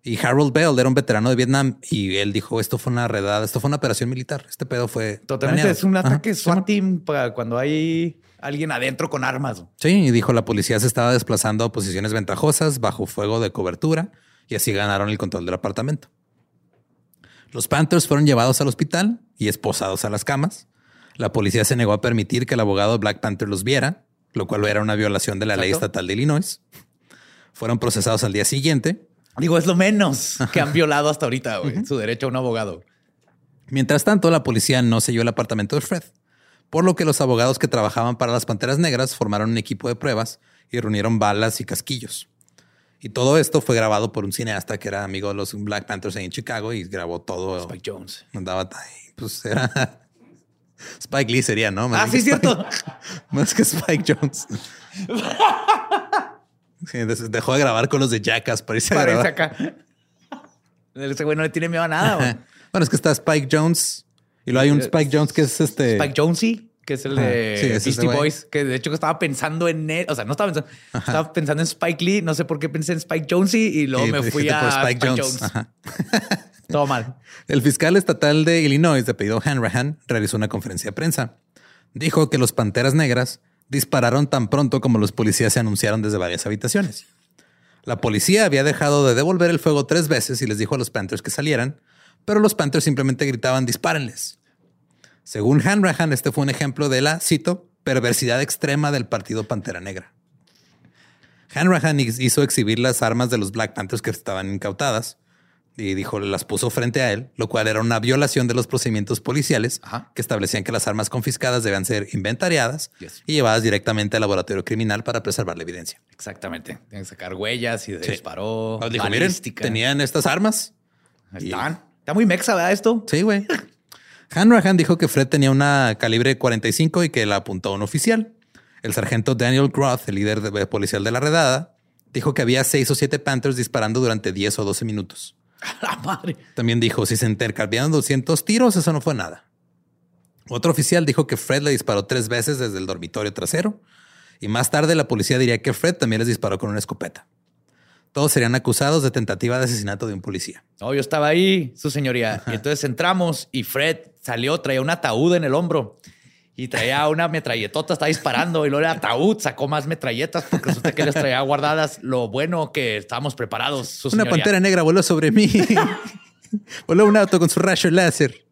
Y Harold Bell era un veterano de Vietnam y él dijo esto fue una redada, esto fue una operación militar, este pedo fue Totalmente planeado". es un Ajá. ataque SWAT team para cuando hay alguien adentro con armas. Sí, y dijo la policía se estaba desplazando a posiciones ventajosas bajo fuego de cobertura y así ganaron el control del apartamento. Los Panthers fueron llevados al hospital y esposados a las camas. La policía se negó a permitir que el abogado Black Panther los viera, lo cual era una violación de la ley estatal de Illinois. Fueron procesados al día siguiente. Digo, es lo menos que han violado hasta ahorita. Su derecho a un abogado. Mientras tanto, la policía no selló el apartamento de Fred, por lo que los abogados que trabajaban para las Panteras Negras formaron un equipo de pruebas y reunieron balas y casquillos. Y todo esto fue grabado por un cineasta que era amigo de los Black Panthers ahí en Chicago y grabó todo. Spike Jones. Andaba ahí, pues era Spike Lee sería, ¿no? Más Ah, sí, que cierto. Spike- más que Spike Jones. Sí, dejó de grabar con los de Jackass para irse a Parece grabar. acá. Ese güey no le tiene miedo a nada. güey. Bueno, es que está Spike Jones y luego hay un Eh, Spike Jones que es este. Spike Jonesy, que es el de Sí, es Beastie. Boys, que de hecho estaba pensando en él. O sea, no estaba pensando, estaba pensando en Spike Lee. No sé por qué pensé en Spike Jonesy y luego y me fui a por Spike, Jones. Ajá. Todo mal. El fiscal estatal de Illinois, de apellido Hanrahan, realizó una conferencia de prensa. Dijo que los Panteras Negras dispararon tan pronto como los policías se anunciaron desde varias habitaciones. La policía había dejado de devolver el fuego tres veces y les dijo a los Panthers que salieran, pero los Panthers simplemente gritaban dispárenles. Según Hanrahan, este fue un ejemplo de la, cito, perversidad extrema del partido Pantera Negra. Hanrahan hizo exhibir las armas de los Black Panthers que estaban incautadas y dijo, las puso frente a él, lo cual era una violación de los procedimientos policiales Ajá. que establecían que las armas confiscadas debían ser inventariadas Yes. y llevadas directamente al laboratorio criminal para preservar la evidencia. Exactamente. Tienen que sacar huellas y Sí. disparó. Nos dijo, miren, tenían estas armas. Están. Está muy mexa, ¿verdad? Esto. Sí, güey. Hanrahan dijo que Fred tenía una calibre 45 y que la apuntó a un oficial. El sargento Daniel Groth, el líder de- policial de la redada, dijo que había seis o siete Panthers disparando durante 10 o 12 minutos. La madre. También dijo, si se intercambiaron 200 tiros, eso no fue nada. Otro oficial dijo que Fred le disparó tres veces desde el dormitorio trasero y más tarde la policía diría que Fred también les disparó con una escopeta. Todos serían acusados de tentativa de asesinato de un policía. No, yo estaba ahí, su señoría. Y entonces entramos y Fred salió, traía un ataúd en el hombro y traía una metralletota, estaba disparando y luego el ataúd sacó más metralletas porque resulta que les traía guardadas. Lo bueno que estábamos preparados, su Una señoría. pantera negra voló sobre mí. voló un auto con su rayo láser.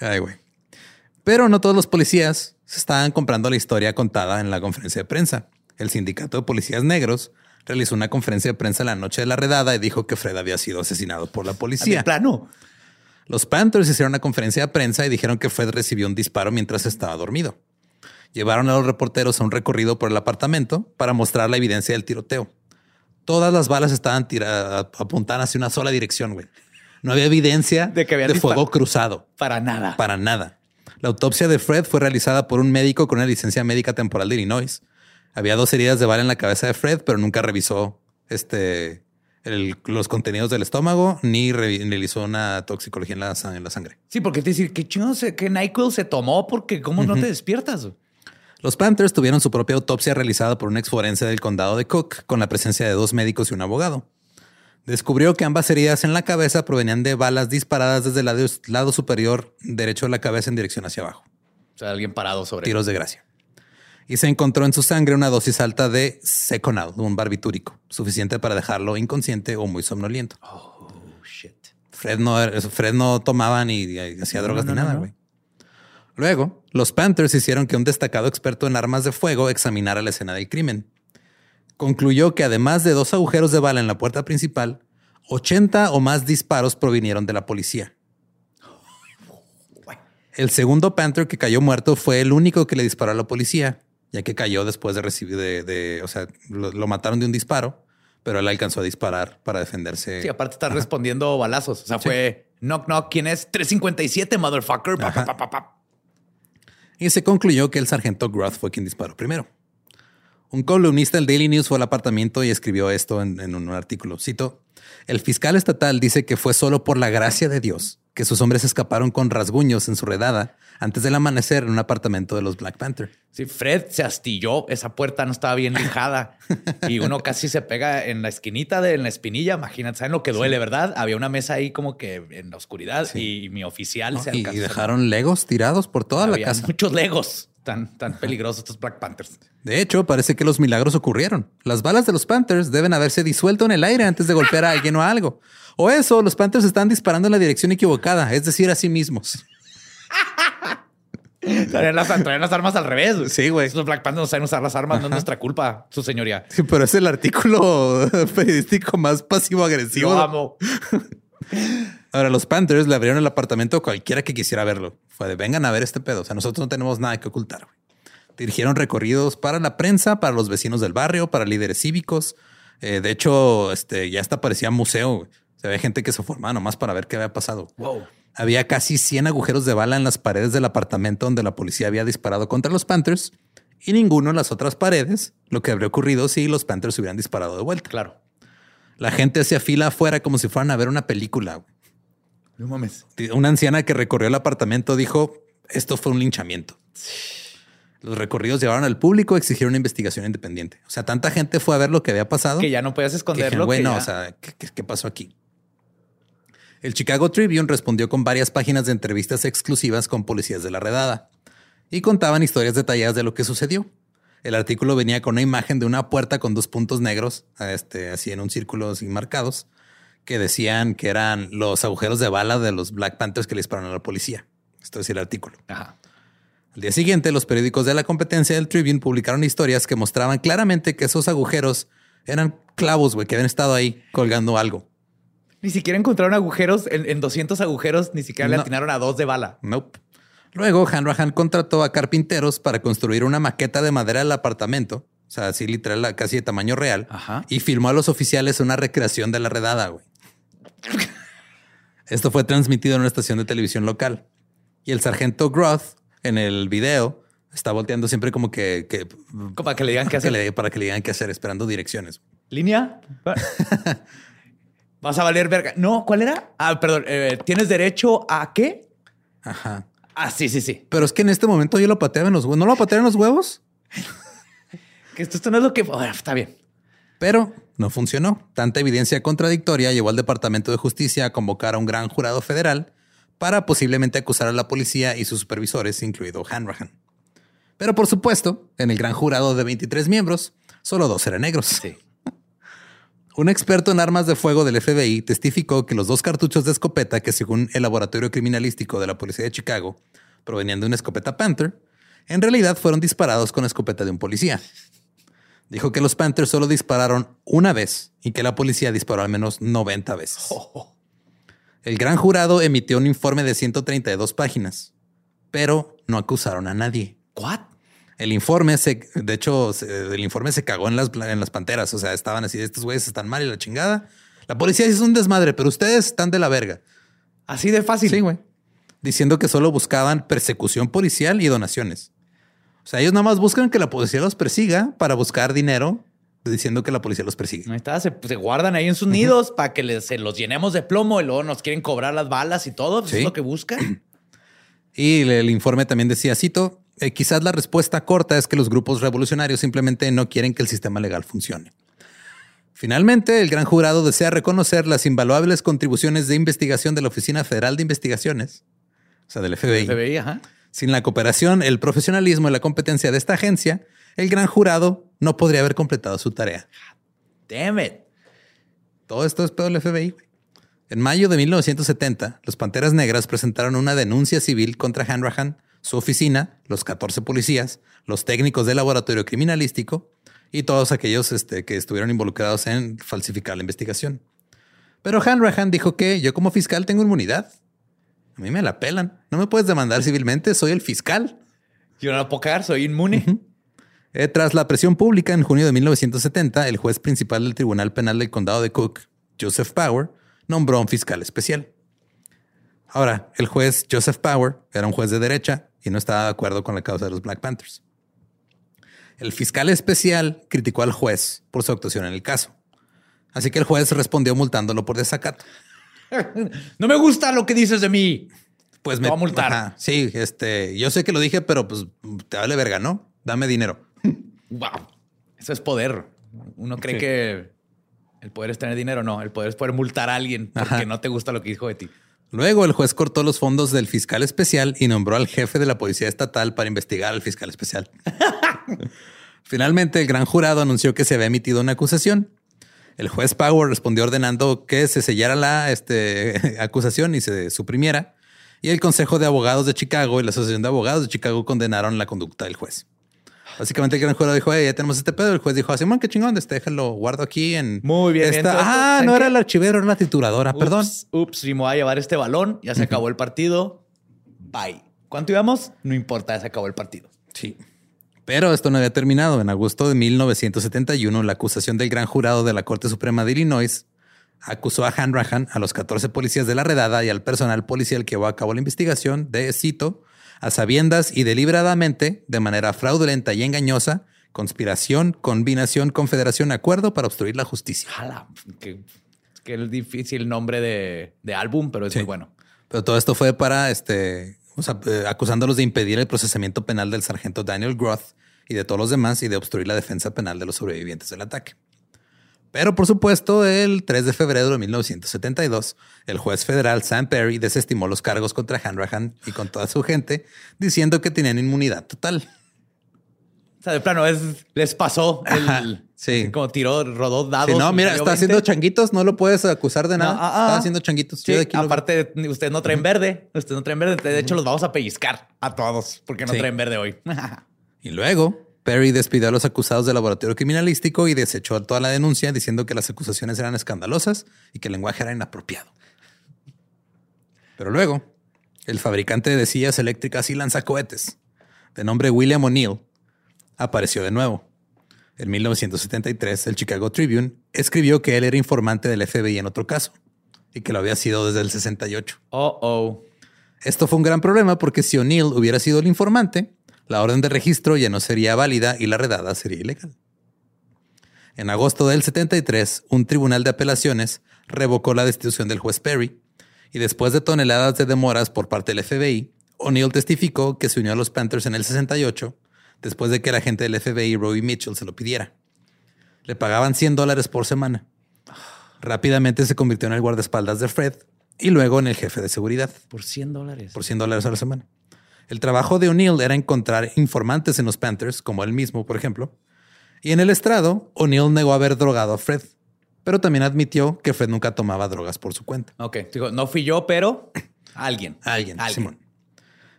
Ay, güey. Pero no todos los policías se estaban comprando la historia contada en la conferencia de prensa. El sindicato de policías negros realizó una conferencia de prensa la noche de la redada y dijo que Fred había sido asesinado por la de policía. plano. Los Panthers hicieron una conferencia de prensa y dijeron que Fred recibió un disparo mientras estaba dormido. Llevaron a los reporteros a un recorrido por el apartamento para mostrar la evidencia del tiroteo. Todas las balas estaban apuntadas hacia una sola dirección, güey. No había evidencia De que de fuego cruzado, Para nada. para nada. La autopsia de Fred fue realizada por un médico con una licencia médica temporal de Illinois. Había dos heridas de bala en la cabeza de Fred, pero nunca revisó este, el- los contenidos del estómago ni realizó una toxicología en la, sa- en la sangre. Sí, porque te decir, qué chingo se, qué NyQuil se tomó porque cómo no te despiertas. Los Panthers tuvieron su propia autopsia realizada por un ex forense del condado de Cook con la presencia de dos médicos y un abogado. Descubrió que ambas heridas en la cabeza provenían de balas disparadas desde el lado, lado superior derecho de la cabeza en dirección hacia abajo. O sea, alguien parado sobre Tiros de gracia. Y se encontró en su sangre una dosis alta de Seconal, un barbitúrico, suficiente para dejarlo inconsciente o muy somnoliento. Oh, shit. Fred no, Fred no tomaba ni ni hacía No, drogas no, ni nada, güey. Luego, los Panthers hicieron que un destacado experto en armas de fuego examinara la escena del crimen. Concluyó que además de dos agujeros de bala en la puerta principal, 80 o más disparos provinieron de la policía. El segundo Panther que cayó muerto fue el único que le disparó a la policía, ya que cayó después de recibir de, de- o sea, lo, lo mataron de un disparo, pero él alcanzó a disparar para defenderse. Sí, aparte está respondiendo balazos. O sea, fue knock knock. ¿Quién es? 357, motherfucker. Pa, pa, pa, pa, pa. y se concluyó que el sargento Groth fue quien disparó primero. Un columnista del Daily News fue al apartamento y escribió esto en, en un artículo. Cito, el fiscal estatal dice que fue solo por la gracia de Dios que sus hombres escaparon con rasguños en su redada antes del amanecer en un apartamento de los Black Panther. Sí, Fred se astilló. Esa puerta no estaba bien lijada y uno casi se pega en la esquinita de en la espinilla. Imagínate, ¿saben lo que duele, verdad? Había una mesa ahí como que en la oscuridad y mi oficial se Y, y alcanzó. dejaron legos tirados por toda la casa. muchos legos tan, tan peligrosos estos Black Panthers. De hecho, parece que los milagros ocurrieron. Las balas de los Panthers deben haberse disuelto en el aire antes de golpear a alguien o a algo. O eso, los Panthers están disparando en la dirección equivocada, es decir, a sí mismos. Traían las, traían las armas al revés. Sí, güey. Los Black Panthers no saben usar las armas, no es nuestra culpa, su señoría. Sí, pero es el artículo periodístico más pasivo-agresivo. Lo amo. Ahora, los Panthers le abrieron el apartamento a cualquiera que quisiera verlo. Fue de vengan a ver este pedo. O sea, nosotros no tenemos nada que ocultar. güey. Dirigieron recorridos para la prensa, para los vecinos del barrio, para líderes cívicos. Eh, de hecho, este, ya hasta parecía museo. güey. Se ve gente que se formaba nomás para ver qué había pasado. Wow. Había casi 100 agujeros de bala en las paredes del apartamento donde la policía había disparado contra los Panthers y ninguno en las otras paredes, lo que habría ocurrido si los Panthers hubieran disparado de vuelta. Claro. La gente hacía fila afuera como si fueran a ver una película. güey. No mames. Una anciana que recorrió el apartamento dijo, esto fue un linchamiento. Los recorridos llevaron al público a exigir una investigación independiente. O sea, tanta gente fue a ver lo que había pasado. Que ya no podías esconderlo. que no, ya- o sea, ¿qué, qué- qué pasó aquí? El Chicago Tribune respondió con varias páginas de entrevistas exclusivas con policías de la redada y contaban historias detalladas de lo que sucedió. El artículo venía con una imagen de una puerta con dos puntos negros, este, así en un círculo así marcados, que decían que eran los agujeros de bala de los Black Panthers que le dispararon a la policía. Esto es el artículo. Ajá. Al día siguiente, los periódicos de la competencia del Tribune publicaron historias que mostraban claramente que esos agujeros eran clavos, güey, que habían estado ahí colgando algo. Ni siquiera encontraron agujeros. En, en 200 agujeros ni siquiera le atinaron a dos de bala. Nope. Luego, Hanrahan contrató a carpinteros para construir una maqueta de madera del apartamento, o sea, así literal, casi de tamaño real, Ajá. y filmó a los oficiales una recreación de la redada, güey. Esto fue transmitido en una estación de televisión local. Y el sargento Groth, en el video, está volteando siempre como que, que- Como Para que le digan qué que hacer. le- para que le digan qué hacer, esperando direcciones. ¿Línea? Vas a valer verga. No, ¿cuál era? Ah, perdón. eh, ¿Tienes derecho a qué? Ajá. Ah, sí, sí, sí. Pero es que en este momento yo lo pateaba en los huevos. ¿No lo pateaba en los huevos? Que esto, esto no es lo que... Bueno, está bien. Pero no funcionó. Tanta evidencia contradictoria llevó al Departamento de Justicia a convocar a un gran jurado federal para posiblemente acusar a la policía y sus supervisores, incluido Hanrahan. Pero por supuesto, en el gran jurado de 23 miembros, solo dos eran negros. Sí. Un experto en armas de fuego del FBI testificó que los dos cartuchos de escopeta que según el laboratorio criminalístico de la policía de Chicago provenían de una escopeta Panther, en realidad fueron disparados con la escopeta de un policía. Dijo que los Panthers solo dispararon una vez y que la policía disparó al menos 90 veces. Oh, El gran jurado emitió un informe de 132 páginas, pero no acusaron a nadie. ¿What? El informe se, de hecho, se- el informe se cagó en las, en las panteras. O sea, estaban así, estos güeyes están mal y la chingada. La policía hizo un desmadre, pero ustedes están de la verga. Así de fácil. Sí, güey. Diciendo que solo buscaban persecución policial y donaciones. O sea, ellos nada más buscan que la policía los persiga para buscar dinero, diciendo que la policía los persigue. Ahí está, se, se guardan ahí en sus nidos para que les, se los llenemos de plomo y luego nos quieren cobrar las balas y todo. Eso Sí. es lo que buscan. Y el, el informe también decía, cito, "Eh, quizás la respuesta corta es que los grupos revolucionarios simplemente no quieren que el sistema legal funcione. Finalmente, el gran jurado desea reconocer las invaluables contribuciones de investigación de la Oficina Federal de Investigaciones, o sea, del FBI. FBI, ajá. Sin la cooperación, el profesionalismo y la competencia de esta agencia, el gran jurado no podría haber completado su tarea. Damn it. Todo esto es pedo del FBI. En mayo de 1970, los Panteras Negras presentaron una denuncia civil contra Hanrahan, su oficina, los 14 policías, los técnicos del laboratorio criminalístico y todos aquellos este, que estuvieron involucrados en falsificar la investigación. Pero Hanrahan dijo que yo como fiscal tengo inmunidad. A mí me la pelan. No me puedes demandar civilmente, soy el fiscal. Yo no la puedo cagar, soy inmune. Eh, tras la presión pública en junio de 1970, el juez principal del Tribunal Penal del Condado de Cook, Joseph Power, nombró a un fiscal especial. Ahora, el juez Joseph Power era un juez de derecha y no estaba de acuerdo con la causa de los Black Panthers. El fiscal especial criticó al juez por su actuación en el caso. Así que el juez respondió multándolo por desacato. No me gusta lo que dices de mí. Pues Te va a multar. Ajá, sí, este, yo sé que lo dije, pero pues te vale verga, ¿no? Dame dinero. Wow. Eso es poder. Uno cree que el poder es tener dinero. No, el poder es poder multar a alguien porque Ajá. no te gusta lo que dijo de ti. Luego el juez cortó los fondos del fiscal especial y nombró al jefe de la policía estatal para investigar al fiscal especial. Finalmente, el gran jurado anunció que se había emitido una acusación. El juez Power respondió ordenando que se sellara la este, acusación y se suprimiera. Y el Consejo de Abogados de Chicago y la Asociación de Abogados de Chicago condenaron la conducta del juez. Básicamente el gran jurado dijo, "Hey, ya tenemos este pedo. El juez dijo, así, man, qué chingón, este, déjalo, guardo aquí en... Muy bien, esta- entonces, Ah, ¿saben no qué? era el archivero, era la trituradora, perdón. Ups, ups, y me voy a llevar este balón. Ya se acabó el partido. Bye. ¿Cuánto íbamos? No importa, ya se acabó el partido. Sí. Pero esto no había terminado. En agosto de 1971, la acusación del gran jurado de la Corte Suprema de Illinois acusó a Hanrahan, a los 14 policías de la redada y al personal policial que llevó a cabo la investigación de, cito, a sabiendas y deliberadamente, de manera fraudulenta y engañosa, conspiración, combinación, confederación, acuerdo para obstruir la justicia. Jala, que, que es difícil nombre de, de álbum, pero es Sí. muy bueno. Pero todo esto fue para este, o sea, eh, acusándolos de impedir el procesamiento penal del sargento Daniel Groth y de todos los demás y de obstruir la defensa penal de los sobrevivientes del ataque. Pero por supuesto, el 3 de febrero de 1972, el juez federal Sam Perry desestimó los cargos contra Hanrahan y con toda su gente, diciendo que tenían inmunidad total. O sea, de plano, es, les pasó el. Ajá, sí. Como tiró, rodó dados. Sí, no, mira, está 20. haciendo changuitos, no lo puedes acusar de No, nada. ah, ah. está haciendo changuitos. Sí, de aquí lo- aparte, ustedes no traen verde. Ustedes no traen verde. De hecho, los vamos a pellizcar a todos porque no traen verde hoy. Y luego, Perry despidió a los acusados del laboratorio criminalístico y desechó toda la denuncia diciendo que las acusaciones eran escandalosas y que el lenguaje era inapropiado. Pero luego, el fabricante de sillas eléctricas y lanzacohetes, de nombre William O'Neill, apareció de nuevo. En 1973, el Chicago Tribune escribió que él era informante del FBI en otro caso y que lo había sido desde el 68. Oh, oh. Esto fue un gran problema porque si O'Neill hubiera sido el informante, la orden de registro ya no sería válida y la redada sería ilegal. En agosto del 73, un tribunal de apelaciones revocó la destitución del juez Perry y después de toneladas de demoras por parte del FBI, O'Neill testificó que se unió a los Panthers en el 68 después de que el agente del FBI, Robbie Mitchell, se lo pidiera. Le pagaban 100 dólares por semana. Rápidamente se convirtió en el guardaespaldas de Fred y luego en el jefe de seguridad Por 100 dólares. por 100 dólares a la semana. El trabajo de O'Neill era encontrar informantes en los Panthers, como él mismo, por ejemplo. Y en el estrado, O'Neill negó haber drogado a Fred, pero también admitió que Fred nunca tomaba drogas por su cuenta. Ok, digo, no fui yo, pero alguien. Alguien, Alguien. Simón.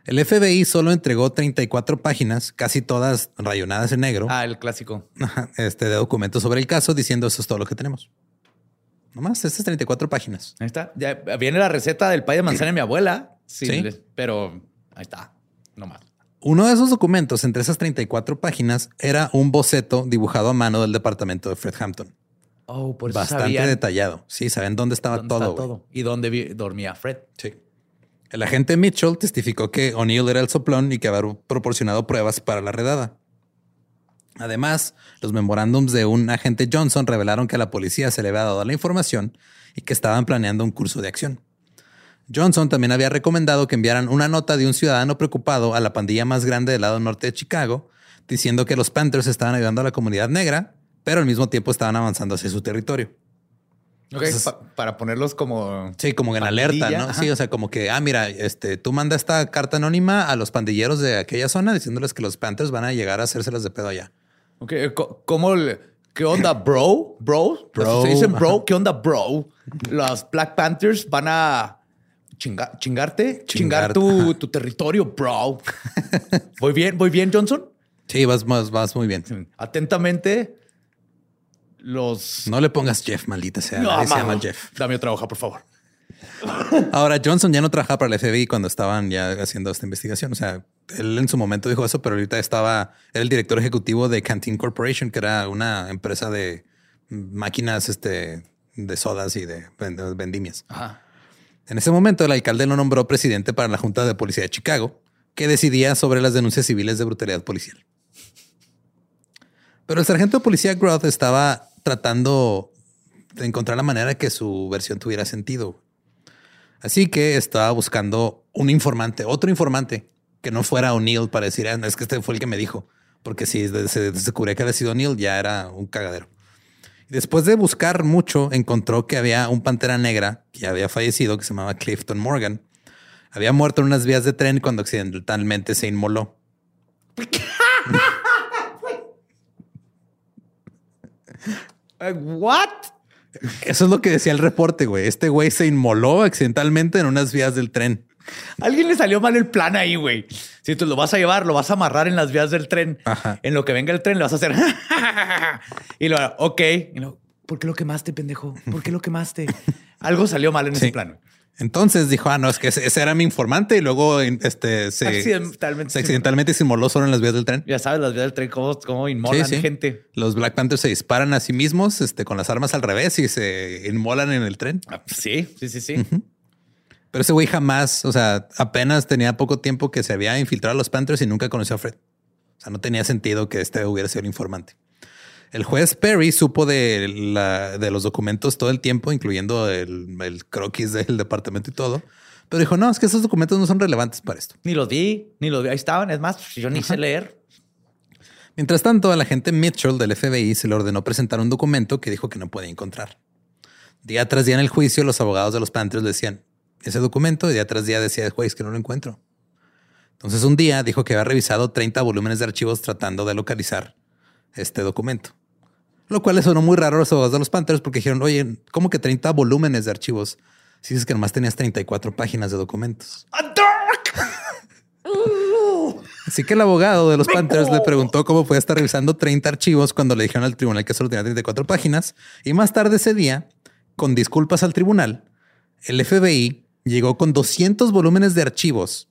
El FBI solo entregó 34 páginas, casi todas rayonadas en negro, Ah, el clásico. este, de documentos sobre el caso, diciendo eso es todo lo que tenemos. Nomás, estas 34 páginas. Ahí está. Ya viene la receta del pay de manzana de mi abuela. Sí. Pero ahí está. No más. Uno de esos documentos, entre esas 34 páginas, era un boceto dibujado a mano del departamento de Fred Hampton. Oh, por eso Bastante sabían detallado. Sí, saben dónde estaba dónde todo. güey. Y dónde dormía Fred. Sí. El agente Mitchell testificó que O'Neill era el soplón y que había proporcionado pruebas para la redada. Además, los memorándums de un agente Johnson revelaron que a la policía se le había dado la información y que estaban planeando un curso de acción. Johnson también había recomendado que enviaran una nota de un ciudadano preocupado a la pandilla más grande del lado norte de Chicago, diciendo que los Panthers estaban ayudando a la comunidad negra, pero al mismo tiempo estaban avanzando hacia su territorio. Ok, Entonces- pa- para ponerlos como... Sí, como en Pandilla, alerta, ¿no? ajá. Sí, o sea, como que, ah, mira, este, tú manda esta carta anónima a los pandilleros de aquella zona diciéndoles que los Panthers van a llegar a hacérselas de pedo allá. Ok, co- ¿cómo? le- ¿Qué onda, bro? Bro. Bro, Se dicen bro. ajá. ¿Qué onda, bro? Los Black Panthers van a chinga- chingarte, Chingar, chingar tu, tu territorio, bro. ¿Voy bien? ¿Voy bien, Johnson? Sí, vas, vas, vas muy bien. Atentamente, los... No le pongas Jeff, maldita sea. No, nadie se llama Jeff. Dame otra hoja, por favor. Ahora, Johnson ya no trabajaba para el FBI cuando estaban ya haciendo esta investigación. O sea, él en su momento dijo eso, pero ahorita estaba, era el director ejecutivo de Canteen Corporation, que era una empresa de máquinas este, de sodas y de vend- vendimias. Ajá. En ese momento, el alcalde lo nombró presidente para la Junta de Policía de Chicago, que decidía sobre las denuncias civiles de brutalidad policial. Pero el sargento de policía Groth estaba tratando de encontrar la manera de que su versión tuviera sentido. Así que estaba buscando un informante, otro informante, que no fuera O'Neill para decir, "Ah, es que este fue el que me dijo. Porque si se descubría que había sido O'Neill, ya era un cagadero. Después de buscar mucho, encontró que había un pantera negra que había fallecido, que se llamaba Clifton Morgan. Había muerto en unas vías de tren cuando accidentalmente se inmoló. ¿What? Eso es lo que decía el reporte, güey. Este güey se inmoló accidentalmente en unas vías del tren. Alguien le salió mal el plan ahí, güey. Si tú lo vas a llevar, lo vas a amarrar en las vías del tren. Ajá. En lo que venga el tren, le vas a hacer. y lo ok. Y lo, ¿Por qué lo quemaste, pendejo? ¿Por qué lo quemaste? Algo salió mal en Sí. ese plan. Entonces dijo, ah, no, es que ese era mi informante y luego este, se, Accidentalmente se accidentalmente se inmoló solo en las vías del tren. Ya sabes, las vías del tren, cómo, cómo inmolan Sí, sí. gente. Los Black Panthers se disparan a sí mismos este, con las armas al revés y se inmolan en el tren. Ah, Sí, sí, sí, sí. Pero ese güey jamás, o sea, apenas tenía poco tiempo que se había infiltrado a los Panthers y nunca conoció a Fred. O sea, no tenía sentido que este hubiera sido el informante. El juez Perry supo de, la- de los documentos todo el tiempo, incluyendo el, el croquis del departamento y todo. Pero dijo, no, es que esos documentos no son relevantes para esto. Ni los vi, ni los vi. Ahí estaban. Es más, yo ni sé leer. Mientras tanto, al agente Mitchell del FBI se le ordenó presentar un documento que dijo que no podía encontrar. Día tras día en el juicio, los abogados de los Panthers le decían ese documento y día tras día decía el juez que no lo encuentro. Entonces un día dijo que había revisado 30 volúmenes de archivos tratando de localizar este documento. Lo cual le sonó muy raro a los abogados de los Panthers porque dijeron, oye, ¿cómo que 30 volúmenes de archivos? Si dices que nomás tenías 34 páginas de documentos. Así que el abogado de los Panthers le preguntó cómo podía estar revisando 30 archivos cuando le dijeron al tribunal que solo tenía 34 páginas. Y más tarde ese día, con disculpas al tribunal, el FBI llegó con 200 volúmenes de archivos,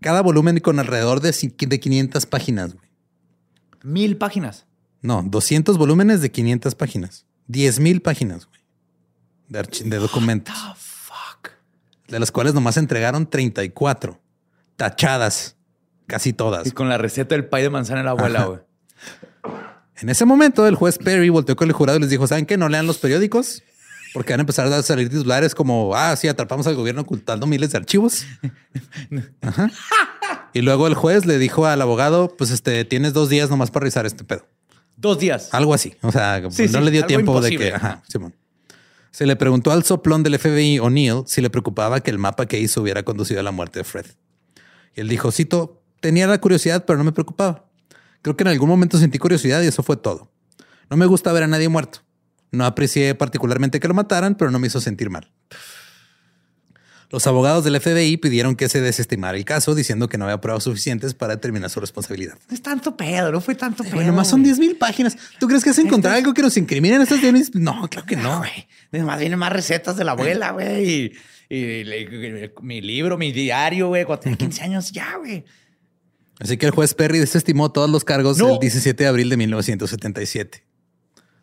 cada volumen con alrededor de ci- de 500 páginas. güey. Mil páginas. No, 200 volúmenes de 500 páginas. 10 mil páginas güey, de, de documentos, Ah, fuck. de las cuales nomás entregaron 34, tachadas, casi todas. Y con la receta del pay de manzana de la abuela, güey. En ese momento, el juez Perry volteó con el jurado y les dijo: ¿Saben qué? No lean los periódicos porque van a empezar a salir titulares como: Ah, sí, atrapamos al gobierno ocultando miles de archivos. Ajá. Y luego el juez le dijo al abogado: Pues este tienes dos días nomás para revisar este pedo. Dos días. Algo así. O sea, Sí, no sí, le dio tiempo imposible. de que. Ajá, Simón. Se le preguntó al soplón del FBI, O'Neill, si le preocupaba que el mapa que hizo hubiera conducido a la muerte de Fred. Y él dijo: Cito, tenía la curiosidad, pero no me preocupaba. Creo que en algún momento sentí curiosidad y eso fue todo. No me gusta ver a nadie muerto. No aprecié particularmente que lo mataran, pero no me hizo sentir mal. Los abogados del FBI pidieron que se desestimara el caso, diciendo que no había pruebas suficientes para determinar su responsabilidad. No es tanto pedo, no fue tanto pedo. Bueno, más son güey. 10 mil páginas. ¿Tú crees que vas a encontrar algo que nos incrimine en estas 10 mil? No, claro que No, no. güey. Además vienen más recetas de la abuela, güey. Y, mi libro, mi diario, güey. Cuando tenía 15 años, ya, güey. Así que el juez Perry desestimó todos los cargos No. el 17 de abril de 1977.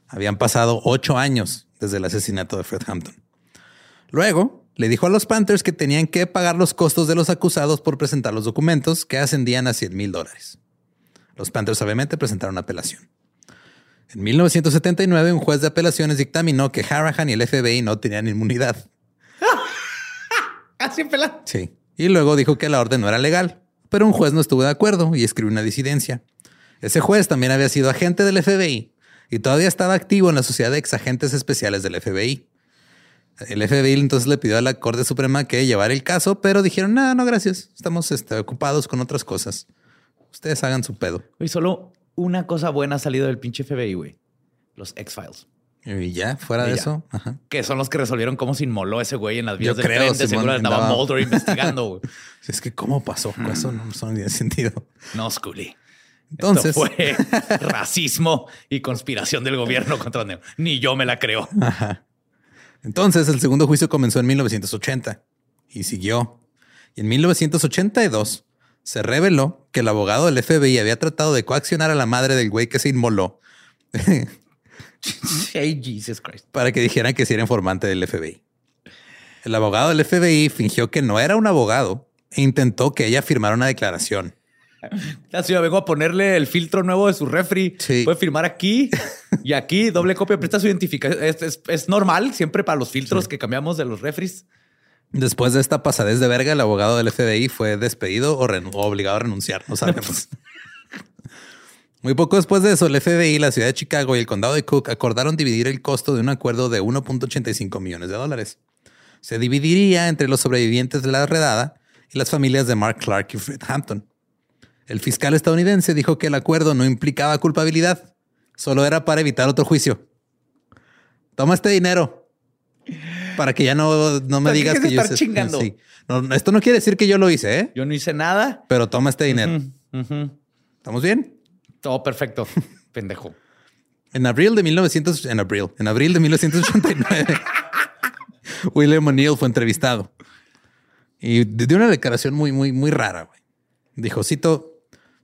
Habían pasado ocho años desde el asesinato de Fred Hampton. Luego le dijo a los Panthers que tenían que pagar los costos de los acusados por presentar los documentos que ascendían a 100 mil dólares. Los Panthers obviamente presentaron apelación. En 1979, un juez de apelaciones dictaminó que Harahan y el FBI no tenían inmunidad. Así pela. Sí. Y luego dijo que la orden no era legal, pero un juez no estuvo de acuerdo y escribió una disidencia. Ese juez también había sido agente del FBI y todavía estaba activo en la Sociedad de Exagentes Especiales del FBI. El FBI entonces le pidió a la Corte Suprema que llevara el caso, pero dijeron, no, no, gracias. Estamos este, ocupados con otras cosas. Ustedes hagan su pedo. Güey, solo una cosa buena ha salido del pinche FBI, güey. Los X-Files. Y ya, fuera Y de ya. eso. ajá. Que son los que resolvieron cómo se inmoló ese güey en las vías Yo del creo, tren. De seguro andaba Mulder investigando, güey. Es que, ¿cómo pasó? Eso no, no tiene sentido. No, Scully. Entonces, Esto fue racismo y conspiración del gobierno contra negros. Ni yo me la creo. Entonces, el segundo juicio comenzó en 1980 y siguió. Y en 1982 se reveló que el abogado del FBI había tratado de coaccionar a la madre del güey que se inmoló Hey, Jesus Christ. para que dijeran que sí era informante del FBI. El abogado del FBI fingió que no era un abogado e intentó que ella firmara una declaración. La ciudad vengo a ponerle el filtro nuevo de su refri. Sí. Puede firmar aquí y aquí, doble copia, presta su identificación. Es, es- es normal siempre para los filtros que cambiamos de los refris. Después de esta pasadez de verga, el abogado del FBI fue despedido o obligado a renunciar. No sabemos. Muy poco después de eso, el FBI, la ciudad de Chicago y el condado de Cook acordaron dividir el costo de un acuerdo de 1.85 millones de dólares. Se dividiría entre los sobrevivientes de la redada y las familias de Mark Clark y Fred Hampton. El fiscal estadounidense dijo que el acuerdo no implicaba culpabilidad, solo era para evitar otro juicio. Toma este dinero para que ya no, no me ¿Para qué digas que yo estar hice- chingando? Sí. No, esto no quiere decir que yo lo hice, ¿eh? Yo no hice nada. pero toma este dinero. ¿Estamos bien? Todo perfecto. Pendejo. En abril de 1900, en abril, en abril de 1989, William O'Neill fue entrevistado y dio una declaración muy, muy, muy rara. güey. Dijo, cito,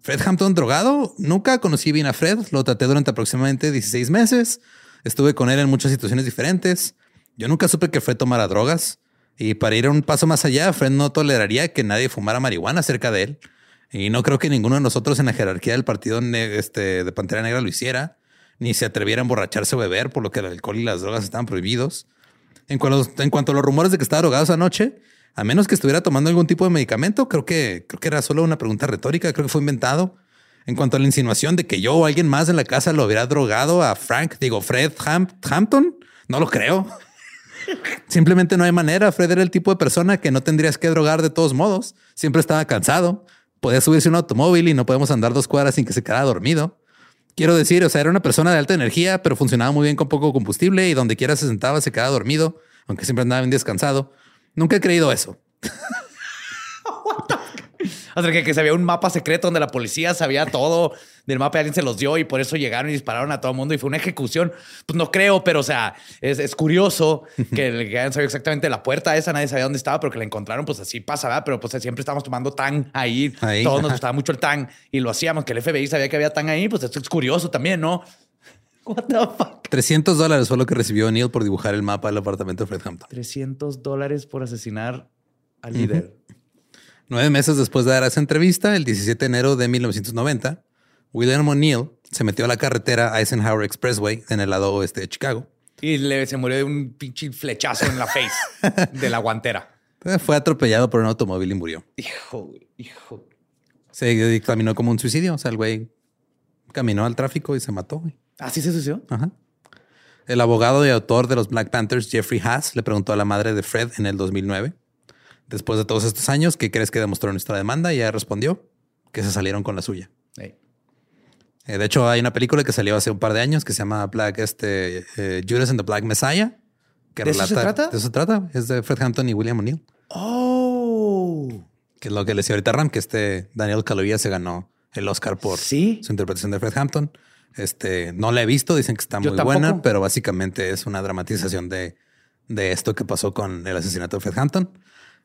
Fred Hampton drogado, nunca conocí bien a Fred, lo traté durante aproximadamente 16 meses, estuve con él en muchas situaciones diferentes, yo nunca supe que Fred tomara drogas. Y para ir un paso más allá, Fred no toleraría que nadie fumara marihuana cerca de él. Y no creo que ninguno de nosotros en la jerarquía del partido este, de Pantera Negra lo hiciera, ni se atreviera a emborracharse o beber, por lo que el alcohol y las drogas estaban prohibidos. En, cuanto- en cuanto a los rumores de que estaba drogado esa noche, a menos que estuviera tomando algún tipo de medicamento, creo que, creo que era solo una pregunta retórica, creo que fue inventado. En cuanto a la insinuación de que yo o alguien más en la casa lo hubiera drogado a Frank, digo, Fred Ham- Hampton, no lo creo. Simplemente no hay manera. Fred era el tipo de persona que no tendrías que drogar de todos modos. Siempre estaba cansado. Podía subirse a un automóvil y no podemos andar dos cuadras sin que se quedara dormido. Quiero decir, o sea, era una persona de alta energía, pero funcionaba muy bien con poco combustible y donde quiera se sentaba se quedaba dormido, aunque siempre andaba bien descansado. Nunca he creído eso. O sea, que, que se había un mapa secreto donde la policía sabía todo del mapa y alguien se los dio y por eso llegaron y dispararon a todo el mundo y fue una ejecución. Pues no creo, pero o sea, es, es curioso que, le- hayan sabido exactamente la puerta esa, nadie sabía dónde estaba, pero que la encontraron, pues así pasa, ¿verdad? Pero pues siempre estábamos tomando tan ahí, Ahí, todos nos gustaba mucho el tan y lo hacíamos, que el FBI sabía que había tan ahí, pues esto es curioso también, ¿no? What the fuck? 300 dólares fue lo que recibió Neil por dibujar el mapa del apartamento de Fred Hampton. 300 dólares por asesinar al líder. Nueve meses después de dar esa entrevista, el 17 de enero de 1990, William O'Neill se metió a la carretera Eisenhower Expressway en el lado oeste de Chicago. Y le, se murió de un pinche flechazo en la face de la guantera. Eh, Fue atropellado por un automóvil y murió. Hijo, güey, hijo. Se dictaminó como un suicidio. O sea, el güey caminó al tráfico y se mató. güey. ¿Así se sucedió? Ajá. El abogado y autor de los Black Panthers, Jeffrey Haas, le preguntó a la madre de Fred en el 2009, después de todos estos años, ¿qué crees que demostró nuestra demanda? Y ella respondió que se salieron con la suya. Eh, de hecho, hay una película que salió hace un par de años que se llama Black, este, eh, Judas and the Black Messiah. Que ¿De eso se trata? De eso se trata. Es de Fred Hampton y William O'Neill, Oh. que es lo que le decía ahorita Ram, que este Daniel Kaluuya se ganó el Oscar por Sí. su interpretación de Fred Hampton. Este no la he visto, dicen que está Yo muy tampoco. buena, pero básicamente es una dramatización de, de esto que pasó con el asesinato de Fred Hampton.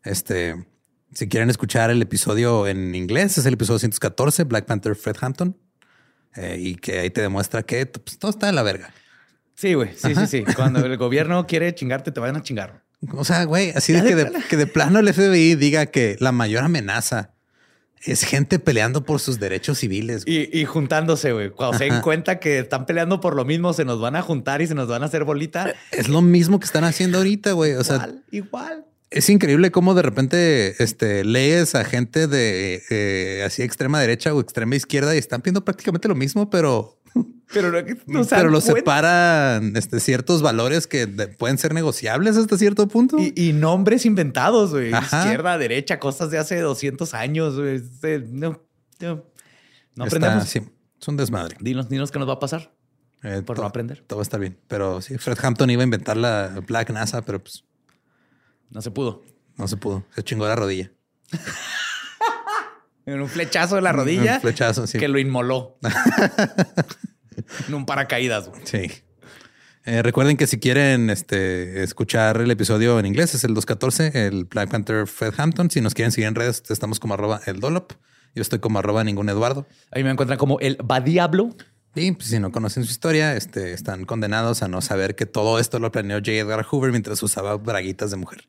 Este, si quieren escuchar el episodio en inglés, es el episodio 114, Black Panther Fred Hampton, eh, y que ahí te demuestra que pues, todo está de la verga. Sí, güey. Sí, sí, sí. Cuando el gobierno quiere chingarte, te van a chingar. O sea, güey, así de que, de que de plano el FBI diga que la mayor amenaza es gente peleando por sus derechos civiles. Y, y juntándose, güey. Cuando se den cuenta que están peleando por lo mismo, se nos van a juntar y se nos van a hacer bolita. Es lo mismo que están haciendo ahorita, güey. O sea, igual, igual. es increíble cómo de repente este, lees a gente de eh, así extrema derecha o extrema izquierda y están pidiendo prácticamente lo mismo, pero, Pero no, pero lo separan este, ciertos valores que de- pueden ser negociables hasta cierto punto. Y, y nombres inventados, güey. Izquierda, derecha, cosas de hace 200 años, güey. Este, No, no, no Está- aprendemos. sí, es un desmadre. Dinos, dinos qué nos va a pasar Eh, por no aprender. Todo va a estar bien. Pero sí, Fred Hampton iba a inventar la Black NASA, pero pues No se pudo. no se pudo. Se chingó la rodilla. En un flechazo de la rodilla Un flechazo, sí. que lo inmoló. en un paracaídas, güey. Sí. Eh, recuerden que si quieren este, escuchar el episodio en inglés, es el 214, el Black Panther Fred Hampton. Si nos quieren seguir en redes, estamos como arroba el Dolop. Yo estoy como arroba ningún Eduardo. Ahí me encuentran como el va diablo. Y pues, si no conocen su historia, este, están condenados a no saber que todo esto lo planeó J. Edgar Hoover mientras usaba braguitas de mujer.